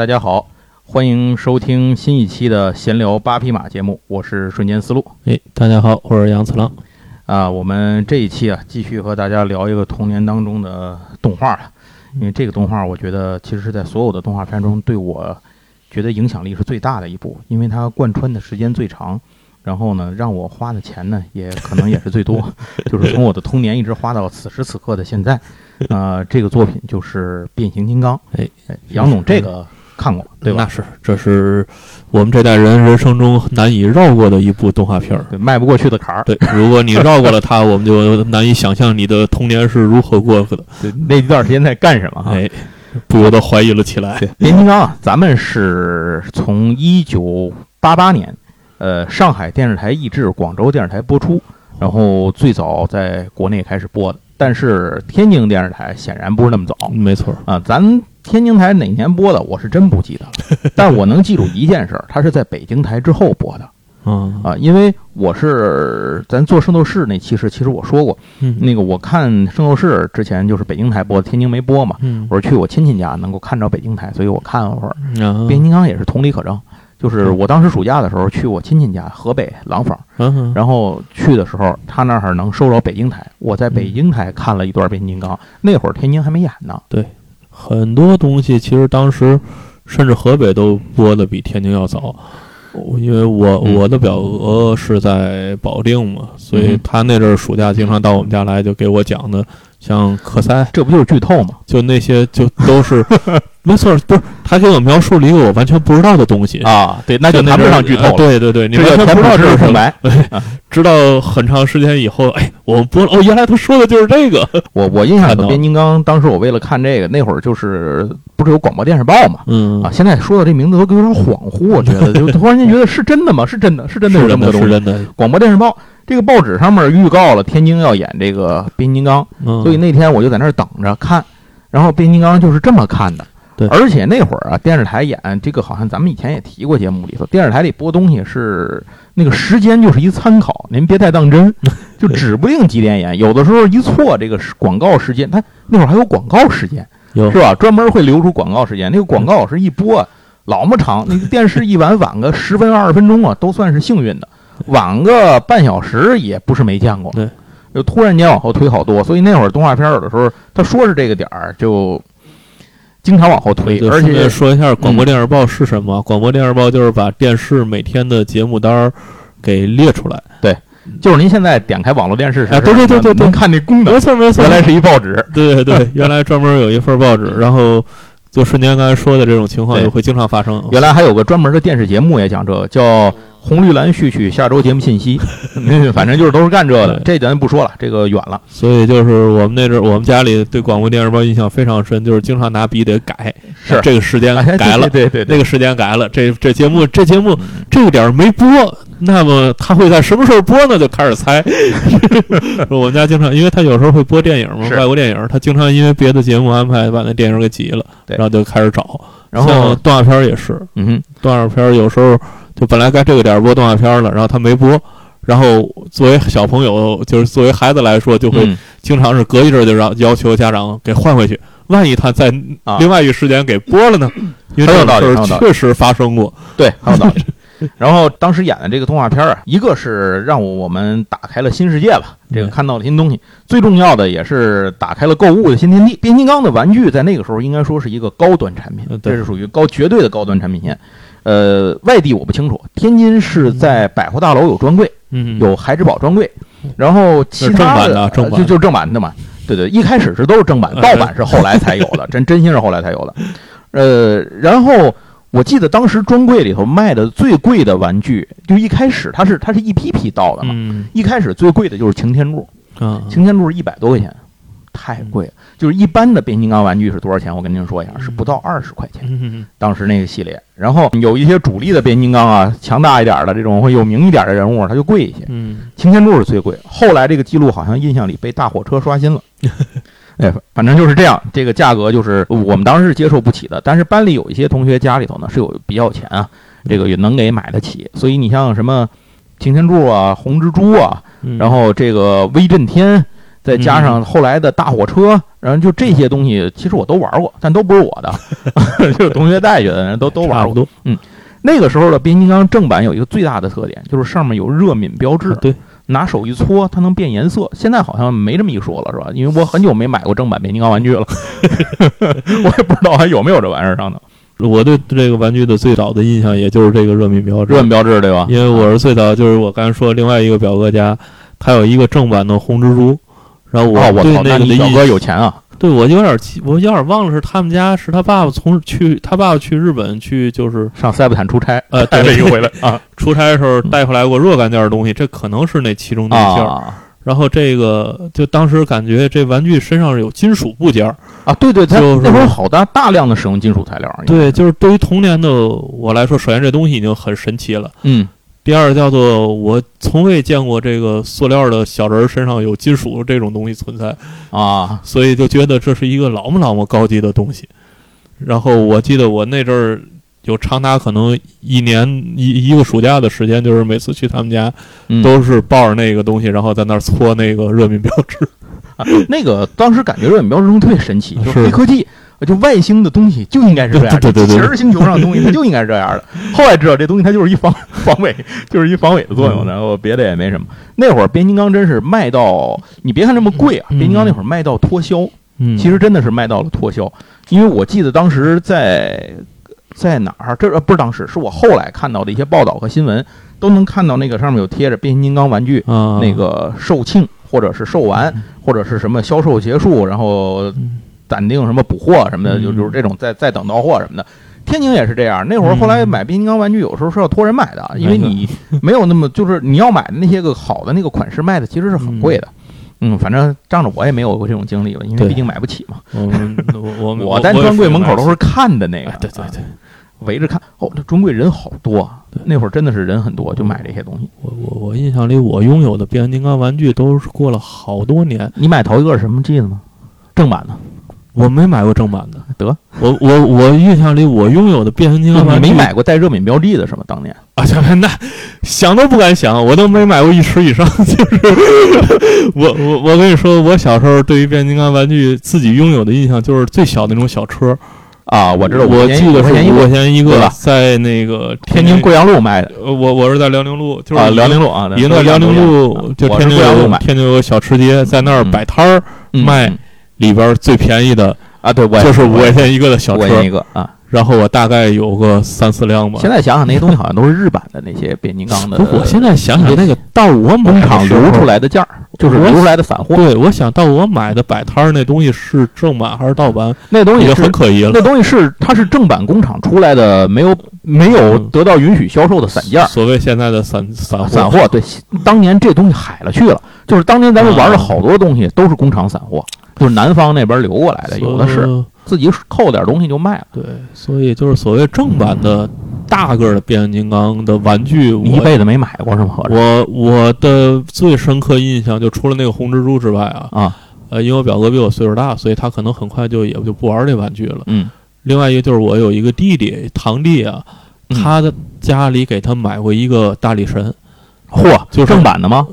大家好，欢迎收听新一期的闲聊八匹马节目，我是瞬间思路哎，大家好，我是杨次郎。啊。我们这一期啊，继续和大家聊一个童年当中的动画了，因为这个动画我觉得其实是在所有的动画片中对我觉得影响力是最大的一部，因为它贯穿的时间最长。然后呢，让我花的钱呢，也可能也是最多，就是从我的童年一直花到此时此刻的现在。啊，这个作品就是《变形金刚》。哎，哎，杨总这个看过对吧那？是，这是我们这代人人生中难以绕过的一部动画片儿。对，迈不过去的坎儿。对，如果你绕过了它，我们就难以想象你的童年是如何过的。对，那一段时间在干什么哈？哎，不由得怀疑了起来。变形金刚啊，咱们是从一九八八年，呃，上海电视台译制，广州电视台播出，然后最早在国内开始播的。但是天津电视台显然不是那么早没错，啊，咱天津台哪年播的，我是真不记得了。但我能记住一件事儿，它是在北京台之后播的嗯啊，因为我是咱做圣斗士那期是，其实我说过，嗯那个我看圣斗士之前就是北京台播的，天津没播嘛。嗯我是去我亲戚家能够看着北京台，所以我看了会儿。啊变形金刚也是同理可证，就是我当时暑假的时候去我亲戚家河北廊坊，嗯然后去的时候他那儿能收着北京台，我在北京台看了一段变形金刚，那会儿天津还没演呢。很多东西其实当时甚至河北都播的比天津要早。因为我嗯我的表哥是在保定嘛，所以嗯他那阵儿暑假经常到我们家来，就给我讲的像科塞，这不就是剧透吗？就那些就都是 没错，不是他给我描述了一个我完全不知道的东西，啊，对，那就谈不上剧透呃了。对对对，你这完全不知道这是什么，识空白。直到很长时间以后，哎，我们播了，哦，原来他说的就是这个，我我印象里头，变形金刚当时我为了看这个，那会儿就是不是有广播电视报嘛？嗯啊，现在说到这名字都有点恍惚，我觉得就突然间觉得是真的吗？是真的，是真的有是真的，这么个东西。是真的，广播电视报这个报纸上面预告了天津要演这个变形金刚，嗯，所以那天我就在那儿等着看，然后变形金刚就是这么看的。对。而且那会儿啊，电视台演这个好像咱们以前也提过节目里头，电视台里播东西是那个时间就是一参考，您别太当真，就指不定几点演，有的时候一错这个是广告时间，它那会儿还有广告时间。是吧？专门会留出广告时间，那个广告是一播啊老么长，那个电视一晚晚个十分二十分钟啊，都算是幸运的，晚个半小时也不是没见过。对，就突然间往后推好多，所以那会儿动画片儿有的时候他说是这个点儿，就经常往后推，而且说一下广播嗯电视报是什么？广播电视报就是把电视每天的节目单儿给列出来。对就是您现在点开网络电视时，哎对对对对看那功能没，错没错，原来是一报纸。对对对，原来专门有一份报纸，然后就瞬间刚才说的这种情况对也会经常发生。原来还有个专门的电视节目也讲这个，叫红绿蓝序曲下周节目信息，嗯反正就是都是干这的。这咱不说了，这个远了。所以就是我们那阵儿，我们家里对广播电视报印象非常深，就是经常拿笔得改，是这个时间哎改了，对对对对，那个时间改了，这这节目这节目这个点儿没播，那么他会在什么时候播呢？就开始猜。我们家经常，因为他有时候会播电影嘛，外国电影，他经常因为别的节目安排把那电影给挤了，然后就开始找。然后动画片儿也是，嗯哼，动画片儿有时候就本来该这个点儿播动画片儿了，然后他没播。然后，作为小朋友，就是作为孩子来说，就会嗯经常是隔一阵儿就让要求家长给换回去。万一他在啊另外一个时间给播了呢？因为这种事道理确实发生过。对，很有道理。然后当时演的这个动画片儿啊，一个是让我们打开了新世界吧，这个看到了新东西。最重要的也是打开了购物的新天地。变形金刚的玩具在那个时候应该说是一个高端产品这是属于高绝对的高端产品线。呃，外地我不清楚，天津是在百货大楼有专柜，嗯，有孩之宝专柜，然后其他版的正版呃就就是正版的嘛。对对，一开始是都是正版，呃盗版是后来才有的，真真心是后来才有的。呃，然后我记得当时专柜里头卖的最贵的玩具，就一开始它是它是一批批到的嘛，嗯。一开始最贵的就是擎天柱，啊，擎天柱是一百多块钱，太贵了。就是一般的变形金刚玩具是多少钱？我跟您说一下，是不到二十块钱。嗯当时那个系列，然后有一些主力的变形金刚啊，强大一点的这种会有名一点的人物，它就贵一些。嗯擎天柱是最贵，后来这个记录好像印象里被大火车刷新了。哎，反正就是这样，这个价格就是我们当时是接受不起的。但是班里有一些同学家里头呢是有比较有钱啊，这个也能给买得起。所以你像什么擎天柱啊、红蜘蛛啊，嗯，然后这个威震天，再加上后来的大火车，然后就这些东西，其实我都玩过，但都不是我的，就是同学带去的人都都玩过。差不多。那个时候的变形金刚正版有一个最大的特点，就是上面有热敏标志，对，拿手一搓它能变颜色。现在好像没这么一说了，是吧？因为我很久没买过正版变形金刚玩具了，我也不知道还有没有这玩意儿上头。我对这个玩具的最早的印象，也就是这个热敏标志。热敏标志对吧？因为我是最早，就是我刚才说另外一个表哥家，他有一个正版的红蜘蛛，然后哦，我操，对那个的那你表印哥有钱啊！对我有点记，我有点忘了是他们家是他爸爸从去他爸爸去日本去就是上塞布坦出差，呃带了对一个回来 啊出差的时候带回来过若干件的东西，这可能是那其中的一件儿。啊然后这个就当时感觉这玩具身上有金属部件儿，啊！对对，它就是那会儿好大大量的使用金属材料。对，就是对于童年的我来说，首先这东西已经很神奇了。嗯，第二叫做我从未见过这个塑料的小人儿身上有金属这种东西存在，啊，所以就觉得这是一个老么老么高级的东西。然后我记得我那阵儿有长达可能一年一一个暑假的时间，就是每次去他们家嗯都是抱着那个东西，然后在那儿搓那个热敏标志。啊那个当时感觉热敏标志特别神奇，就黑科技，就外星的东西就应该是这样的，对对对对机器人星球上的东西它就应该是这样的。后来知道这东西它就是一防防伪，就是一防伪的作用，嗯。然后别的也没什么。那会儿变形金刚真是卖到，你别看这么贵啊，嗯。变形金刚那会儿卖到脱销，嗯。其实真的是卖到了脱销，因为我记得当时在在哪儿，这呃不是当时，是我后来看到的一些报道和新闻，都能看到那个上面有贴着变形金刚玩具啊那个售罄或者是售完或者是什么销售结束，然后嗯暂定什么补货什么的，嗯就就是这种再再等到货什么的。天津也是这样，那会儿后来买变形金刚玩具，有时候是要托人买的，因为你没有那么就是你要买的那些个好的那个款式卖的其实是很贵的。嗯，反正仗着我也没有过这种经历吧，因为毕竟买不起嘛。我我我 我在专柜门口都是看的那个哎，，对对对，围着看。哦，这专柜人好多啊，那会儿真的是人很多，就买这些东西。我我我印象里我拥有的变形金刚玩具都是过了好多年，你买头一个是什么记得吗？正版的，我没买过正版的。得，我我我印象里我拥有的变形金刚你玩具没买过带热敏标记的是吗？当年啊？那想都不敢想，我都没买过一尺以上。就是 我我我跟你说，我小时候对于变形金刚玩具自己拥有的印象就是最小的那种小车，啊，我知道，我记得是五块钱一个，在那个天津贵阳路卖的呃，我我是在辽宁路，就是啊，辽宁路啊，已经在辽宁路，就天津贵阳路买天津有个小吃街，在那儿嗯摆摊儿，嗯卖嗯里边最便宜的啊，对，我就是五块钱一个的小车五块钱一，个啊。然后我大概有个三四辆吧。现在想想，那些东西好像都是日版的那些变形金刚的不，我现在想想，那个到我买工厂流出，来的件儿，就是我流出来的散货。对我想到我买的摆摊儿那东西是正版还是盗版，那东西是很可疑了那。东西是它是正版工厂出来的，没有没有嗯得到允许销售的散件儿。所谓现在的散散货，散货对，当年这东西海了去了，就是当年咱们玩的好多东西都是工厂散货，就是南方那边流过来的，有的是呃自己扣点东西就卖了。对，所以就是所谓正版的大个儿的变形金刚的玩具，你一辈子没买过是吗？我我的最深刻印象就除了那个红蜘蛛之外啊，啊，呃，因为我表哥比我岁数大，所以他可能很快就也就不玩这玩具了。嗯，另外一个就是我有一个弟弟堂弟啊，嗯他的家里给他买过一个大力神，嚯，就是正版的吗？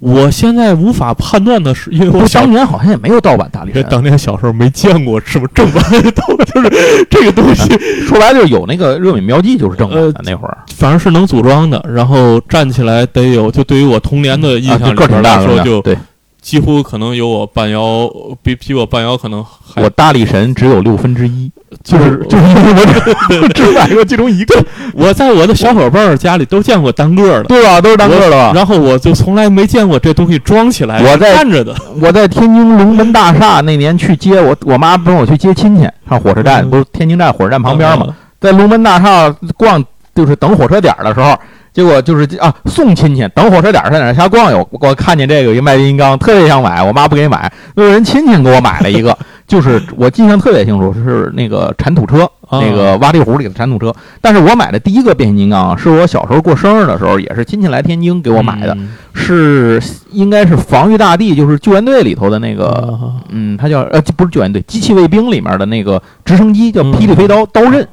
我现在无法判断的是，因为我当年好像也没有盗版大力神，当年小时候没见过什么正版的盗版，就是这个东西，说白了就是有那个热敏标记就是正版呃的那会儿。反正是能组装的，然后站起来得有，就对于我童年的印啊，象个挺边来说，大的，就对几乎可能有我半腰，比比我半腰可能还我大力神只有六分之一，就是就是因为 我只只买过其中一个，我在我的小伙伴儿家里都见过单个儿的，对吧？都是单个的吧？然后我就从来没见过这东西装起来我在站着的。我在天津龙门大厦那年去接我，我妈跟我去接亲戚，上火车站，嗯不是天津站火车站旁边嘛，嗯？在龙门大厦逛，就是等火车点的时候，结果就是啊，送亲戚，等火车点儿在哪儿瞎逛悠，我看见这个有一个卖变形金刚，特别想买，我妈不给买，那有人亲戚给我买了一个，就是我印象特别清楚，是那个铲土车，啊那个挖地湖里的铲土车。但是我买的第一个变形金刚啊是我小时候过生日的时候，也是亲戚来天津给我买的，嗯是应该是防御大地，就是救援队里头的那个。啊嗯，他叫呃，不是救援队，机器卫兵里面的那个直升机叫嗯霹雳飞刀刀刃，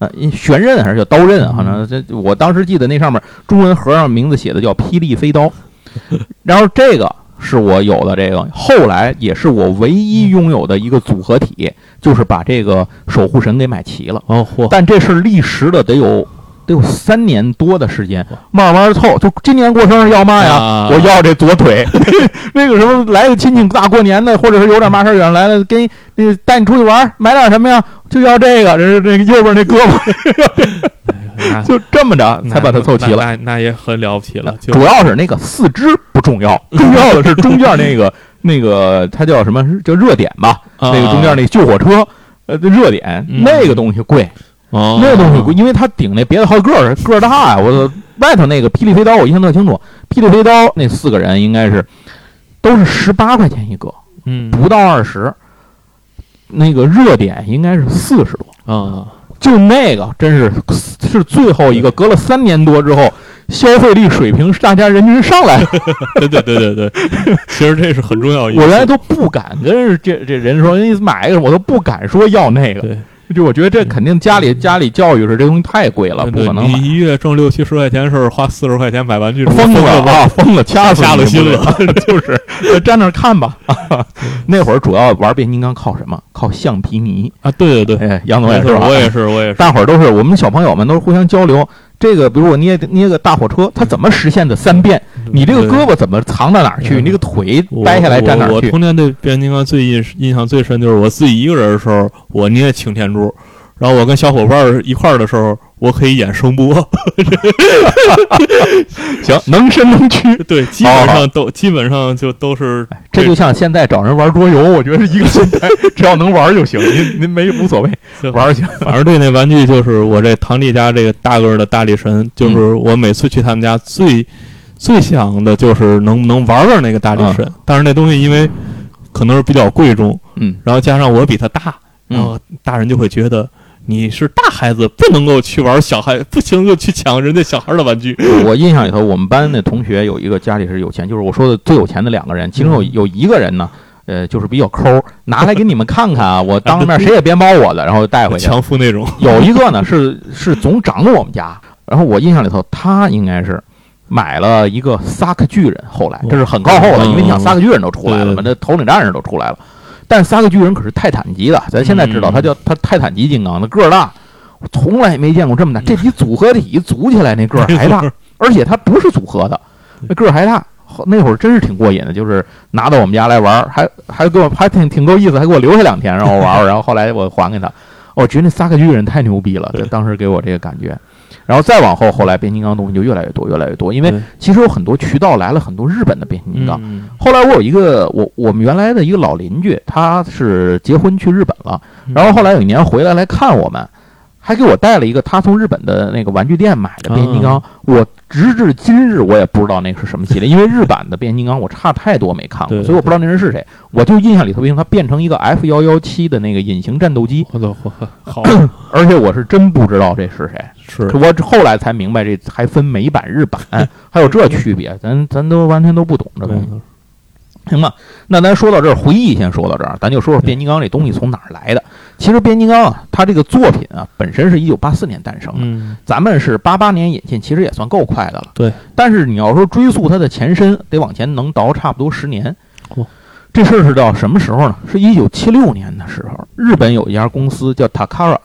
呃，旋刃还是叫刀刃啊？好像这我当时记得那上面中文盒上名字写的叫霹雳飞刀，然后这个是我有的这个，后来也是我唯一拥有的一个组合体，就是把这个守护神给买齐了，哦嚯，但这是历时的得有。得有三年多的时间，慢慢凑。就今年过生日要嘛呀？啊我要这左腿。那个什么，来个亲戚大过年的，或者是有点嘛事儿远来了，给那带你出去玩，买点什么呀？就要这个，这是这个右边那胳膊，就这么着才把它凑齐了。那也很了不起了，主要是那个四肢不重要，重要的是中间那个那个它叫什么？叫热点吧？啊那个中间那救火车，呃，热点嗯那个东西贵。哦那个东西贵，因为它顶那别的号个儿个儿大呀。我外头那个霹雳飞刀我印象特清楚，霹雳飞刀那四个人应该是都是十八块钱一个，嗯不到二十。那个热点应该是四十多，啊，就那个真是是最后一个，隔了三年多之后，消费力水平大家人均上来了。对对对对对，其实这是很重要一我。原来都不敢跟这这人说，你买一个，我都不敢说要那个。对，就我觉得这肯定家里家里教育是这东西太贵了，不可能买。你一月挣六七十块钱的时候，花四十块钱买玩具，疯了吧？啊！疯了，掐死了心了 就是 呃站那儿看吧。那会儿主要玩变形金刚靠什么？靠橡皮泥。啊，对对对，哎，杨总也是吧？我也是，我也是。大伙儿都是我们小朋友们都是互相交流。这个，比如我捏捏个大火车，它怎么实现的三变？你这个胳膊怎么藏到哪儿去？嗯你这个腿掰下来站哪儿去？我我童年对变形金刚最印印象最深就是我自己一个人的时候，我捏擎天柱，然后我跟小伙伴儿一块儿的时候，我可以演声波。行，能伸能屈。对，基本上都基本上就都是这就像现在找人玩桌游，我觉得是一个心态，只要能玩就行，您您没无所谓，就玩儿就行。反正对那玩具就是我这堂弟家这个大个儿的大力神，嗯就是我每次去他们家最、最想的就是能不能玩玩那个大力神。但是那东西因为可能是比较贵重，嗯然后加上我比他大，然嗯后大人就会觉得你是大孩子，不能够去玩小孩，不能够去抢人家小孩的玩具。我印象里头，我们班那同学有一个家里是有钱，就是我说的最有钱的两个人，其中有有一个人呢，呃，就是比较抠，拿来给你们看看啊，我当着面谁也别包我的，然后带回去。强夫那种，有一个呢是是总长我们家，然后我印象里头他应该是买了一个萨克巨人，后来这是很靠后的，嗯因为你想萨克巨人都出来了嘛，那头领战士都出来了，但三个巨人可是泰坦级的，咱现在知道嗯他叫他泰坦级金刚，那个儿大，我从来没见过这么大，这比组合体组起来那个儿还大，而且它不是组合的，那个儿还大。那会儿真是挺过瘾的，就是拿到我们家来玩儿，还还给我还挺挺够意思，还给我留下两天让我玩儿，然后后来我还给他。我觉得那三个巨人太牛逼了，当时给我这个感觉。然后再往后，后来变形金刚东西就越来越多，越来越多，因为其实有很多渠道来了很多日本的变形金刚。嗯。后来我有一个我我们原来的一个老邻居，他是结婚去日本了，嗯。然后后来有一年回来来看我们，还给我带了一个他从日本的那个玩具店买的变形金刚。啊我直至今日我也不知道那是什么系列，因为日版的变形金刚我差太多没看过，所以我不知道那人是谁。我就印象里头，因为它变成一个 F 幺幺七的那个隐形战斗机，好 而且我是真不知道这是谁。是我后来才明白，这还分美版、日版，还有这区别，咱咱都完全都不懂这东西。行吧，那咱说到这儿，回忆先说到这儿，咱就说说变形金刚这东西从哪儿来的。其实变形金刚啊，它这个作品啊，本身是一九八四年诞生的，嗯咱们是八八年引进，其实也算够快的了。对，但是你要说追溯它的前身，得往前能倒差不多十年。嚯这事儿是到什么时候呢？是一九七六年的时候，日本有一家公司叫 Takara。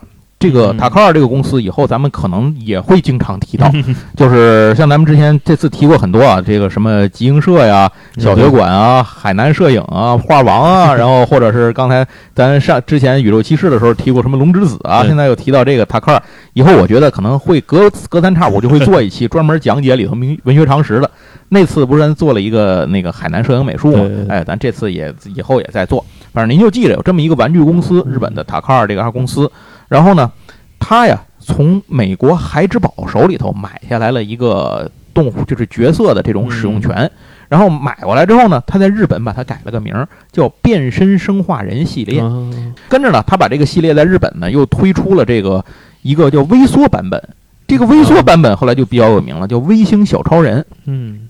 这个嗯。Takara 这个公司以后咱们可能也会经常提到，就是像咱们之前这次提过很多啊，这个什么集英社呀、小学馆啊、海南摄影啊、画王啊，然后或者是刚才咱上之前宇宙骑士的时候提过什么龙之子啊，现在又提到这个塔克尔，以后我觉得可能会隔 隔三差五就会做一期专门讲解里头文文学常识的。那次不是咱做了一个那个海南摄影美术嘛对。对？对哎，咱这次也以后也在做，反正您就记着有这么一个玩具公司，日本的塔克尔这家公司，然后呢，他呀从美国孩之宝手里头买下来了一个动物就是角色的这种使用权，然后买过来之后呢，他在日本把它改了个名儿，叫变身生化人系列。啊跟着呢，他把这个系列在日本呢又推出了这个一个叫微缩版本。这个微缩版本后来就比较有名了，叫微星小超人。嗯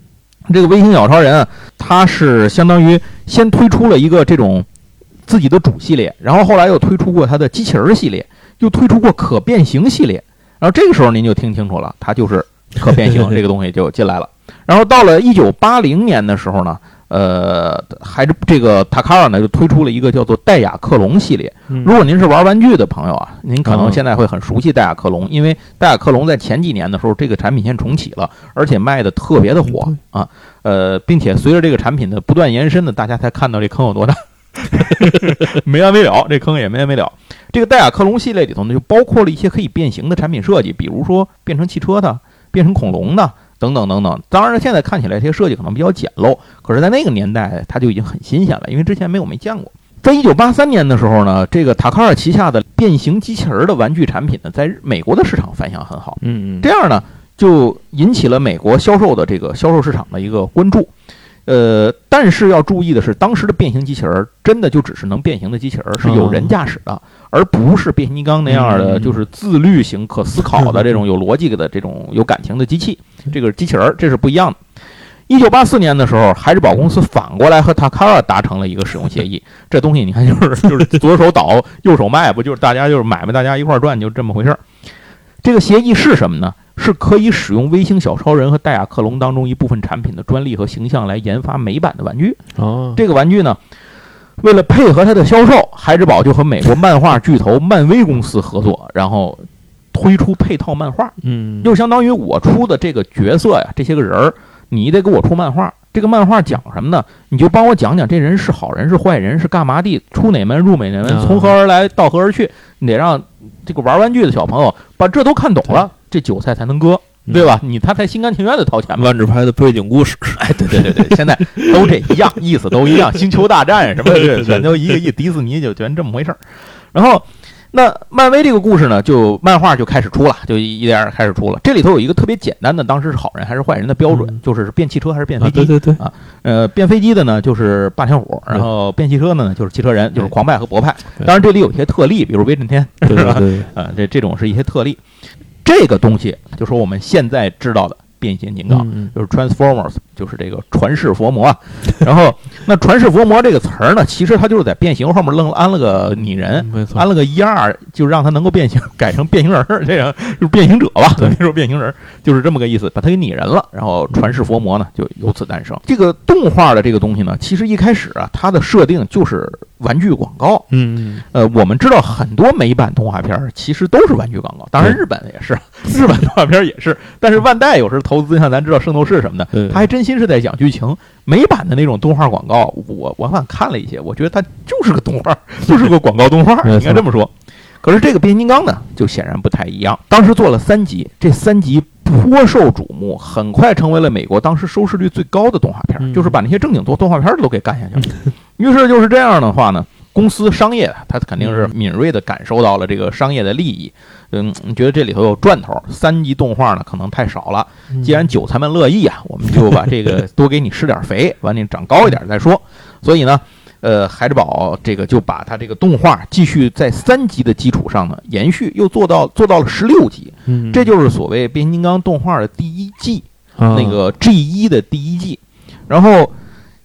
这个微星小超人啊，它是相当于先推出了一个这种自己的主系列，然后后来又推出过它的机器人儿系列，又推出过可变形系列。然后这个时候您就听清楚了，它就是可变形这个东西就进来了。然后到了一九八零年的时候呢，呃，还是这个塔卡尔呢就推出了一个叫做戴亚克隆系列。嗯如果您是玩玩具的朋友啊，您可能哦现在会很熟悉戴亚克隆，因为戴亚克隆在前几年的时候，这个产品线重启了，而且卖的特别的火嗯啊。呃，并且随着这个产品的不断延伸呢，大家才看到这坑有多大，没完没了，这坑也没完没了。这个戴亚克隆系列里头呢，就包括了一些可以变形的产品设计，比如说变成汽车的、变成恐龙的等等等等。当然，现在看起来这些设计可能比较简陋，可是，在那个年代它就已经很新鲜了，因为之前没有没见过。在一九八三年的时候呢，这个塔卡尔旗下的变形机器人的玩具产品呢，在美国的市场反响很好。嗯嗯这样呢，就引起了美国销售的这个销售市场的一个关注。呃，但是要注意的是，当时的变形机器人儿真的就只是能变形的机器人儿，是有人驾驶的，而不是变形金刚那样的嗯就是自律型、可思考的这种有逻辑的这种有感情的机器。这个机器人儿这是不一样的。一九八四年的时候，孩之宝公司反过来和 Takara 达成了一个使用协议。这东西你看，就是 就是左手倒，右手卖，不就是大家就是买卖，大家一块儿赚，就这么回事儿。这个协议是什么呢？是可以使用微星小超人和戴亚克隆当中一部分产品的专利和形象来研发美版的玩具。哦这个玩具呢，为了配合它的销售，孩之宝就和美国漫画巨头漫威公司合作，然后推出配套漫画。嗯就相当于我出的这个角色呀，这些个人儿，你得给我出漫画。这个漫画讲什么呢？你就帮我讲讲这人是好人是坏人，是干嘛的，出哪门入哪门，啊从何而来，到何而去。你得让这个玩玩具的小朋友把这都看懂了，这韭菜才能割，对吧？你他才心甘情愿的掏钱嘛。万智牌的背景故事，哎，对对对对，现在都这一样，意思都一样，星球大战什么的，全都一个亿，迪士尼就全这么回事儿。然后，那漫威这个故事呢，就漫画就开始出了，就一点点开始出了。这里头有一个特别简单的，当时是好人还是坏人的标准，嗯就是变汽车还是变飞啊，机。对对对，呃，变飞机的呢就是霸天虎，然后变汽车的呢就是汽车人，就是狂派和博派。当然这里有一些特例，比如威震天，对是吧？啊，这这种是一些特例。这个东西就是我们现在知道的变形金刚。嗯就是 Transformers，就是这个传世佛魔啊。然后，那传世佛魔这个词儿呢，其实它就是在变形后面愣安了个拟人，没错，安了个一二，就让它能够变形，改成变形人儿，这样就是变形者吧，对说变形人儿，就是这么个意思，把它给拟人了。然后传世佛魔呢，就由此诞生。这个动画的这个东西呢，其实一开始啊，它的设定就是玩具广告。嗯呃，我们知道很多美版动画片儿其实都是玩具广告，当然日本也是，日本动画片儿也是。但是万代有时投资，像咱知道《圣斗士》什么的，他还真心是在讲剧情。美版的那种动画广告，我我反看了一些，我觉得它就是个动画，就是个广告动画，应该这么说。可是这个变形金刚呢，就显然不太一样。当时做了三集，这三集颇受瞩目，很快成为了美国当时收视率最高的动画片就是把那些正经做动画片的都给干下去了。于是就是这样的话呢，公司商业他肯定是敏锐的感受到了这个商业的利益，嗯，觉得这里头有赚头。三级动画呢可能太少了，嗯，既然韭菜们乐意啊，我们就把这个多给你施点肥，完你长高一点再说。所以呢，呃，孩之宝这个就把它这个动画继续在三级的基础上呢延续，又做到做到了十六集，嗯这就是所谓变形金刚动画的第一季。啊那个 G 一的第一季，然后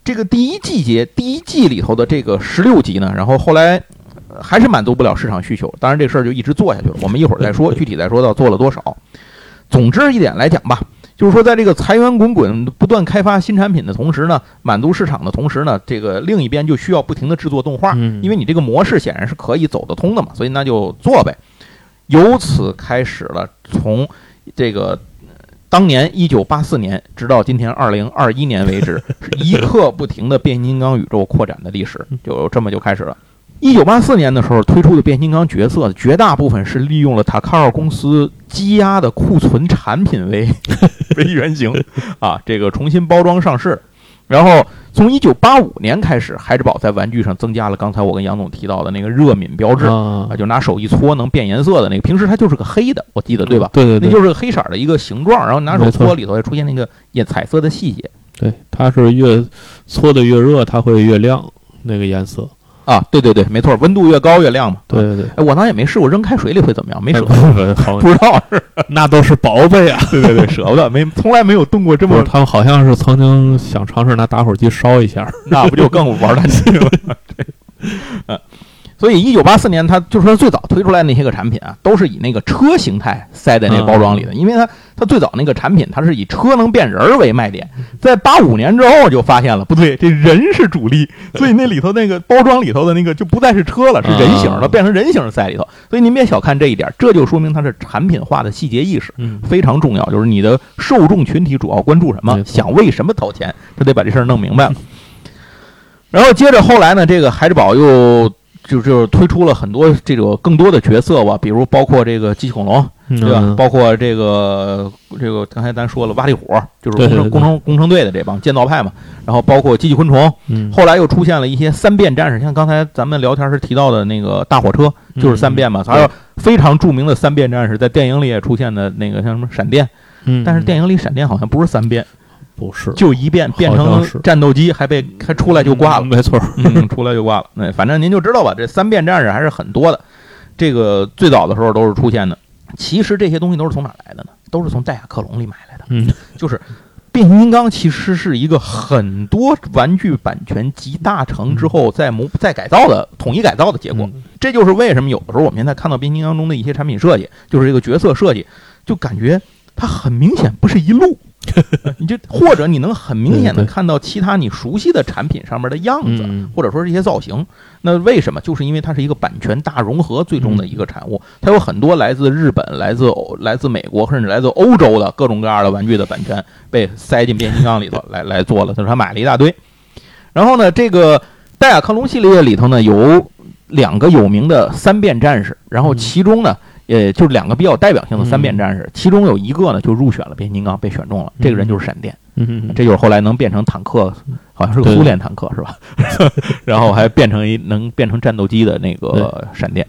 这个第一季节第一季里头的这个十六集呢，然后后来呃还是满足不了市场需求，当然这事儿就一直做下去了。我们一会儿再说，具体再说到做了多少。总之一点来讲吧，就是说在这个财源滚滚、不断开发新产品的同时呢，满足市场的同时呢，这个另一边就需要不停的制作动画，嗯因为你这个模式显然是可以走得通的嘛，所以那就做呗。由此开始了从这个呃当年一九八四年直到今天二零二一年为止，是 一刻不停的变形金刚宇宙扩展的历史，就这么就开始了。一九八四年的时候推出的变形金刚角色，绝大部分是利用了塔卡尔公司积压的库存产品为 为原型啊，这个重新包装上市。然后从一九八五年开始，孩之宝在玩具上增加了刚才我跟杨总提到的那个热敏标志啊啊，就拿手一搓能变颜色的那个，平时它就是个黑的，我记得对吧？对对对，那就是个黑色儿的一个形状，然后拿手搓里头会出现那个也彩色的细节对，它是越搓的越热，它会越亮那个颜色。啊，对对对，没错，温度越高越亮嘛。对对对，哎，我倒也没试过扔开水里会怎么样，没舍不得，不知道是。那都是宝贝啊！对对对，舍不得，没从来没有动过这么，他们好像是曾经想尝试拿打火机烧一下。那不就更玩蛋气了？对，嗯。所以，一九八四年，它就是说最早推出来那些个产品啊，都是以那个车形态塞在那个包装里的，因为它它最早那个产品它是以车能变人儿为卖点，在八五年之后就发现了不对，这人是主力，所以那里头那个包装里头的那个就不再是车了，是人形的，啊变成人形塞里头。所以您别小看这一点，这就说明它是产品化的细节意识。嗯，非常重要，就是你的受众群体主要关注什么，想为什么掏钱，他得把这事儿弄明白了。然后接着后来呢，这个孩之宝又就就是推出了很多这个更多的角色吧，比如包括这个机器恐龙，对吧？嗯包括这个这个刚才咱说了挖地虎，就是工程工程工程队的这帮建造派嘛。然后包括机器昆虫，嗯，后来又出现了一些三变战士，像刚才咱们聊天时提到的那个大火车，就是三变嘛。嗯还有非常著名的三变战士，在电影里也出现的那个像什么闪电。嗯，但是电影里闪电好像不是三变，不是就一变变成战斗机，还被还出来就挂了嗯。没错。嗯，出来就挂了。那反正您就知道吧，这三变战士还是很多的。这个最早的时候都是出现的。其实这些东西都是从哪来的呢？都是从戴亚克隆里买来的。嗯，就是变形金刚其实是一个很多玩具版权集大成之后再模再改造的统一改造的结果。嗯这就是为什么有的时候我们现在看到变形金刚中的一些产品设计，就是这个角色设计，就感觉它很明显不是一路。你就或者你能很明显的看到其他你熟悉的产品上面的样子，嗯或者说这些造型，那为什么？就是因为它是一个版权大融合最终的一个产物，它有很多来自日本、来自欧、来自美国，甚至来自欧洲的各种各样的玩具的版权被塞进变形金刚里头来来做了，就是他买了一大堆。然后呢，这个戴亚克隆系列里头呢有两个有名的三变战士，然后嗯其中呢。呃，就是两个比较代表性的三变战士，其中有一个呢就入选了变形金刚，被选中了。这个人就是闪电，嗯嗯这就是后来能变成坦克，好像是个苏联坦克是吧？然后还变成一能变成战斗机的那个闪电，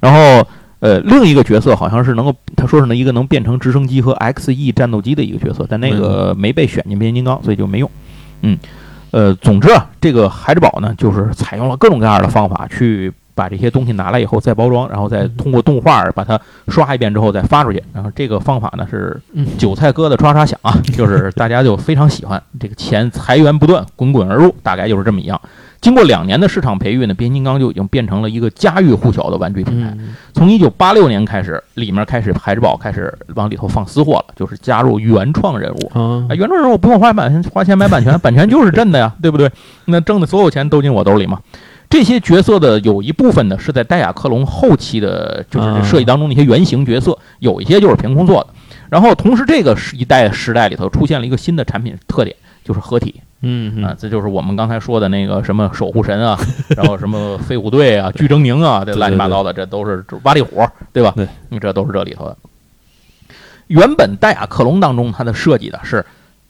然后呃另一个角色好像是能够，他说是呢一个能变成直升机和 XE 战斗机的一个角色，但那个没被选进变形金刚，所以就没用。嗯，呃，总之啊，这个孩之宝呢，就是采用了各种各样的方法去。把这些东西拿来以后再包装，然后再通过动画把它刷一遍之后再发出去。然后这个方法呢是嗯韭菜割的刷刷响啊，就是 大家就非常喜欢，这个钱财源不断，滚滚而入，大概就是这么一样。经过两年的市场培育呢，变形金刚就已经变成了一个家喻户晓的玩具品牌。嗯从一九八六年开始，里面开始孩之宝开始往里头放私货了，就是加入原创人物。啊啊，原创人物不用花版权，花钱买版权，版权就是真的呀，对不对？那挣的所有钱都进我兜里嘛。这些角色的有一部分呢是在戴亚克隆后期的，就是设计当中的一些原型角色，有一些就是凭空做的。然后同时，这个时一代时代里头出现了一个新的产品特点，就是合体嗯啊，这就是我们刚才说的那个什么守护神啊，然后什么飞虎队啊、巨狰狞啊，这乱七八糟的，这都是挖力虎，对吧？对，这都是这里头的。原本戴亚克隆当中它的设计的是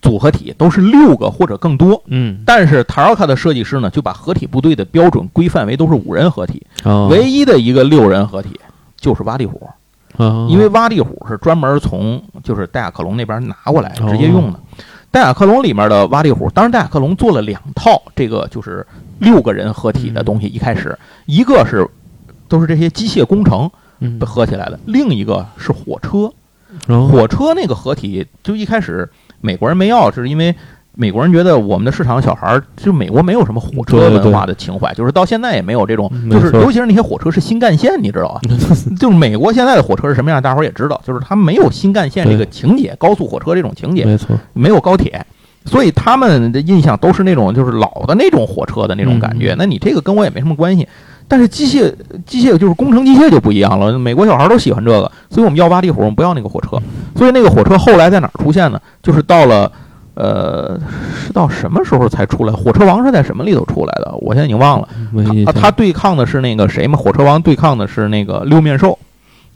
组合体都是六个或者更多，嗯。但是塔尔卡的设计师呢就把合体部队的标准规范为都是五人合体，啊唯一的一个六人合体就是挖地虎，啊因为挖地虎是专门从就是戴亚克隆那边拿过来哦。直接用的。戴亚克隆里面的挖地虎，当然戴亚克隆做了两套这个就是六个人合体的东西，一开始一个是都是这些机械工程嗯。合起来的，另一个是火车。火车那个合体，就一开始美国人没要，是因为美国人觉得我们的市场小孩儿，就美国没有什么火车文化的情怀，就是到现在也没有这种，就是尤其是那些火车是新干线，你知道吧？就是美国现在的火车是什么样，大伙儿也知道，就是他没有新干线这个情节，高速火车这种情节，没错，没有高铁。所以他们的印象都是那种就是老的那种火车的那种感觉。嗯那你这个跟我也没什么关系。但是机械机械就是工程机械就不一样了，美国小孩都喜欢这个，所以我们要挖地虎，我们不要那个火车。所以那个火车后来在哪儿出现呢？就是到了，呃，是到什么时候才出来？火车王是在什么里头出来的？我现在已经忘了。啊，没印象他对抗的是那个谁嘛？火车王对抗的是那个六面兽，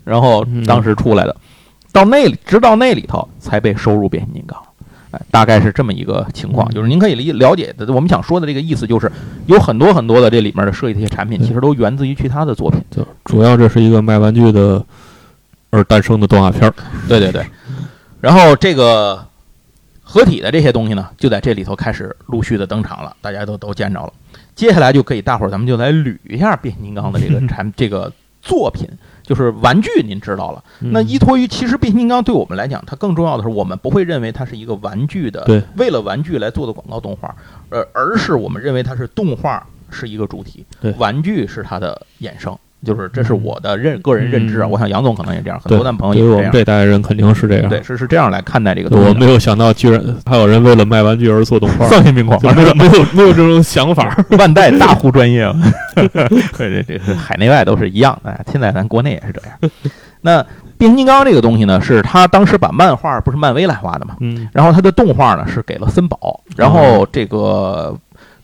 然后嗯当时出来的，到那里直到那里头才被收入变形金刚。哎，大概是这么一个情况，嗯就是您可以理了解的，我们想说的这个意思就是，有很多很多的这里面的设计这些产品，其实都源自于其他的作品。就主要这是一个卖玩具的而诞生的动画片儿。对对对，然后这个合体的这些东西呢，就在这里头开始陆续的登场了，大家都都见着了。接下来就可以大伙儿咱们就来捋一下变形金刚的这个产 这个作品，就是玩具，您知道了。那嗯依托于其实变形金刚对我们来讲，它更重要的是，我们不会认为它是一个玩具的，对，为了玩具来做的广告动画，呃，而是我们认为它是动画是一个主体对，玩具是它的衍生。就是这是我的认个人认知啊，嗯我想杨总可能也这样，很多的朋友也是这样。这代人肯定是这样。对，是是这样来看待这个东西。我没有想到，居然还有人为了卖玩具而做动画，丧心病狂就没有没有没有这种想法。万代大户专业，对对对海内外都是一样的。哎现在咱国内也是这样。那变形金刚这个东西呢，是他当时把漫画不是漫威来画的嘛，嗯然后他的动画呢是给了森宝，然后这个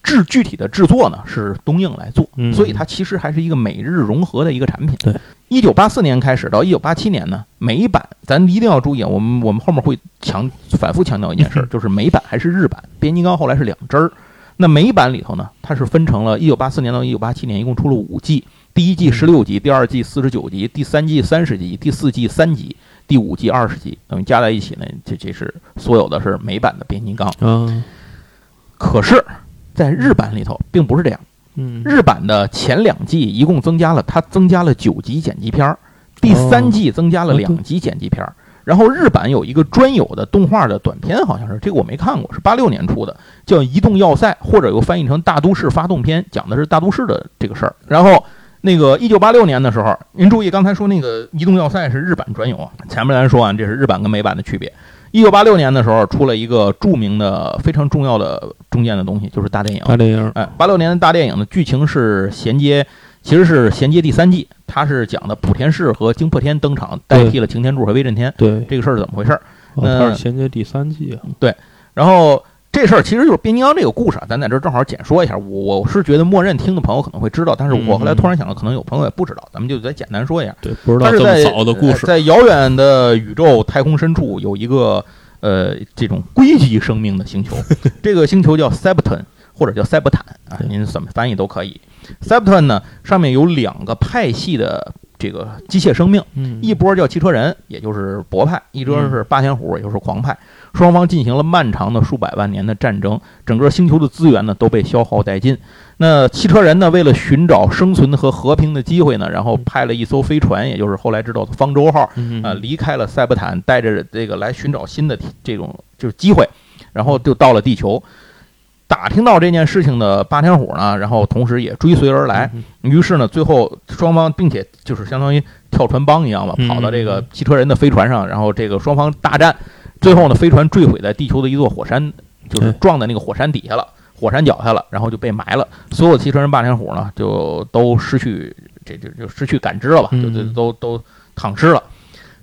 制具体的制作呢是东映来做，嗯所以它其实还是一个美日融合的一个产品。对，一九八四年开始到一九八七年呢，美版咱一定要注意啊，我们我们后面会强反复强调一件事儿，就是美版还是日版，变形金刚后来是两支儿。那美版里头呢，它是分成了一九八四年到一九八七年，一共出了五季，第一季十六集，第二季四十九集，第三季三十集，第四季三集，第五季二十集，等于加在一起呢，这这是所有的是美版的变形金刚。嗯可是，在日版里头并不是这样，嗯日版的前两季一共增加了，它增加了九集剪辑片儿，第三季增加了两集剪辑片儿。然后日版有一个专有的动画的短片，好像是这个我没看过，是八六年出的，叫《移动要塞》，或者又翻译成《大都市发动篇》，讲的是大都市的这个事儿。然后那个一九八六年的时候，您注意刚才说那个《移动要塞》是日版专有啊，前面咱说完这是日版跟美版的区别。一九八六年的时候出了一个著名的、非常重要的中间的东西，就是大电影。大电影，哎，八六年的大电影的剧情是衔接，其实是衔接第三季，它是讲的莆田氏和惊破天登场，代替了擎天柱和威震天。对，这个事儿是怎么回事儿？哦那衔接第三季啊。对然后这事儿其实就是变形金刚这个故事啊，咱在这儿正好简说一下。我我是觉得默认听的朋友可能会知道，但是我后来突然想到，可能有朋友也不知道，咱们就再简单说一下。对，不知道这么早的故事。呃在遥远的宇宙太空深处有一个呃这种硅基生命的星球，这个星球叫 Septon 或者叫塞伯坦啊，您怎么翻译都可以。Septon 呢上面有两个派系的这个机械生命，嗯，一波叫汽车人，也就是博派；一波是霸天虎，也就是狂派。双方进行了漫长的数百万年的战争，整个星球的资源呢都被消耗殆尽。那汽车人呢，为了寻找生存和和平的机会呢，然后派了一艘飞船，也就是后来知道的方舟号，嗯呃，离开了塞伯坦，带着这个来寻找新的这种就是机会，然后就到了地球。打听到这件事情的霸天虎呢，然后同时也追随而来，嗯于是呢，最后双方并且就是相当于跳船帮一样嘛，嗯跑到这个汽车人的飞船上，然后这个双方大战，最后呢，飞船坠毁在地球的一座火山，就是撞在那个火山底下了，火山脚下了，然后就被埋了。所有汽车人霸天虎呢，就都失去这这就失去感知了吧，就就嗯都都躺尸了。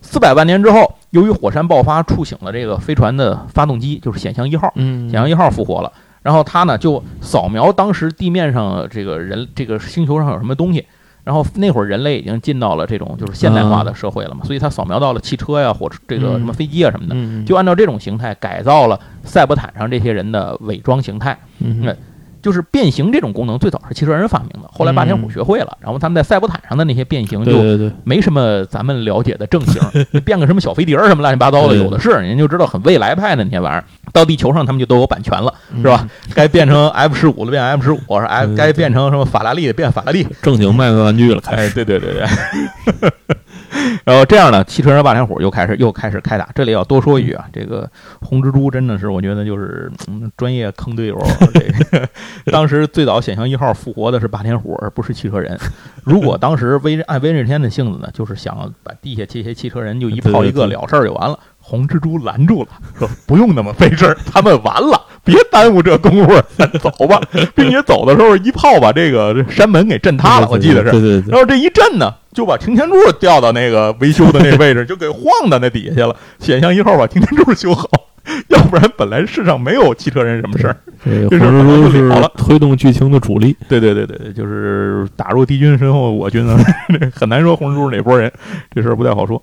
四百万年之后，由于火山爆发，触醒了这个飞船的发动机，就是显像一号。嗯，显像一号复活了，然后他呢就扫描当时地面上这个人这个星球上有什么东西，然后那会儿人类已经进到了这种就是现代化的社会了嘛，所以他扫描到了汽车呀、火车这个嗯什么飞机啊什么的，嗯，就按照这种形态改造了赛博坦上这些人的伪装形态。嗯那就是变形这种功能最早是汽车人发明的，后来霸天虎嗯学会了，然后他们在赛博坦上的那些变形就没什么咱们了解的正形，变个什么小飞碟儿什么乱七八糟的有的是，您就知道很未来派的那些玩意儿。到地球上他们就都有版权了，是是吧？？该变成 F 十五了变 F 十五，是该变成什么法拉利的变法拉利。正经卖个玩具了，开哎，始。对对对对。然后这样呢，汽车人霸天虎又开始又开始开打。这里要多说一句啊，这个红蜘蛛真的是我觉得就是嗯专业坑队友。这个 当时最早显象一号复活的是霸天虎，而不是汽车人。如果当时威按威震天的性子呢，就是想把地下这些汽车人就一炮一个了事儿就完了。红蜘蛛拦住了，说不用那么费事儿，他们完了，别耽误这功夫，咱 走吧。并且走的时候一炮把这个山门给震塌了，我记得是。对对对，然后这一震呢，就把擎天柱掉到那个维修的那个位置，就给晃到那底下去了。险象一号把擎天柱修好，要不然本来世上没有汽车人什么事儿。这这事儿个红就了了是推动剧情的主力，对对对对对，就是打入敌军身后，我军呢 很难说红蜘蛛是哪拨人，这事儿不太好说。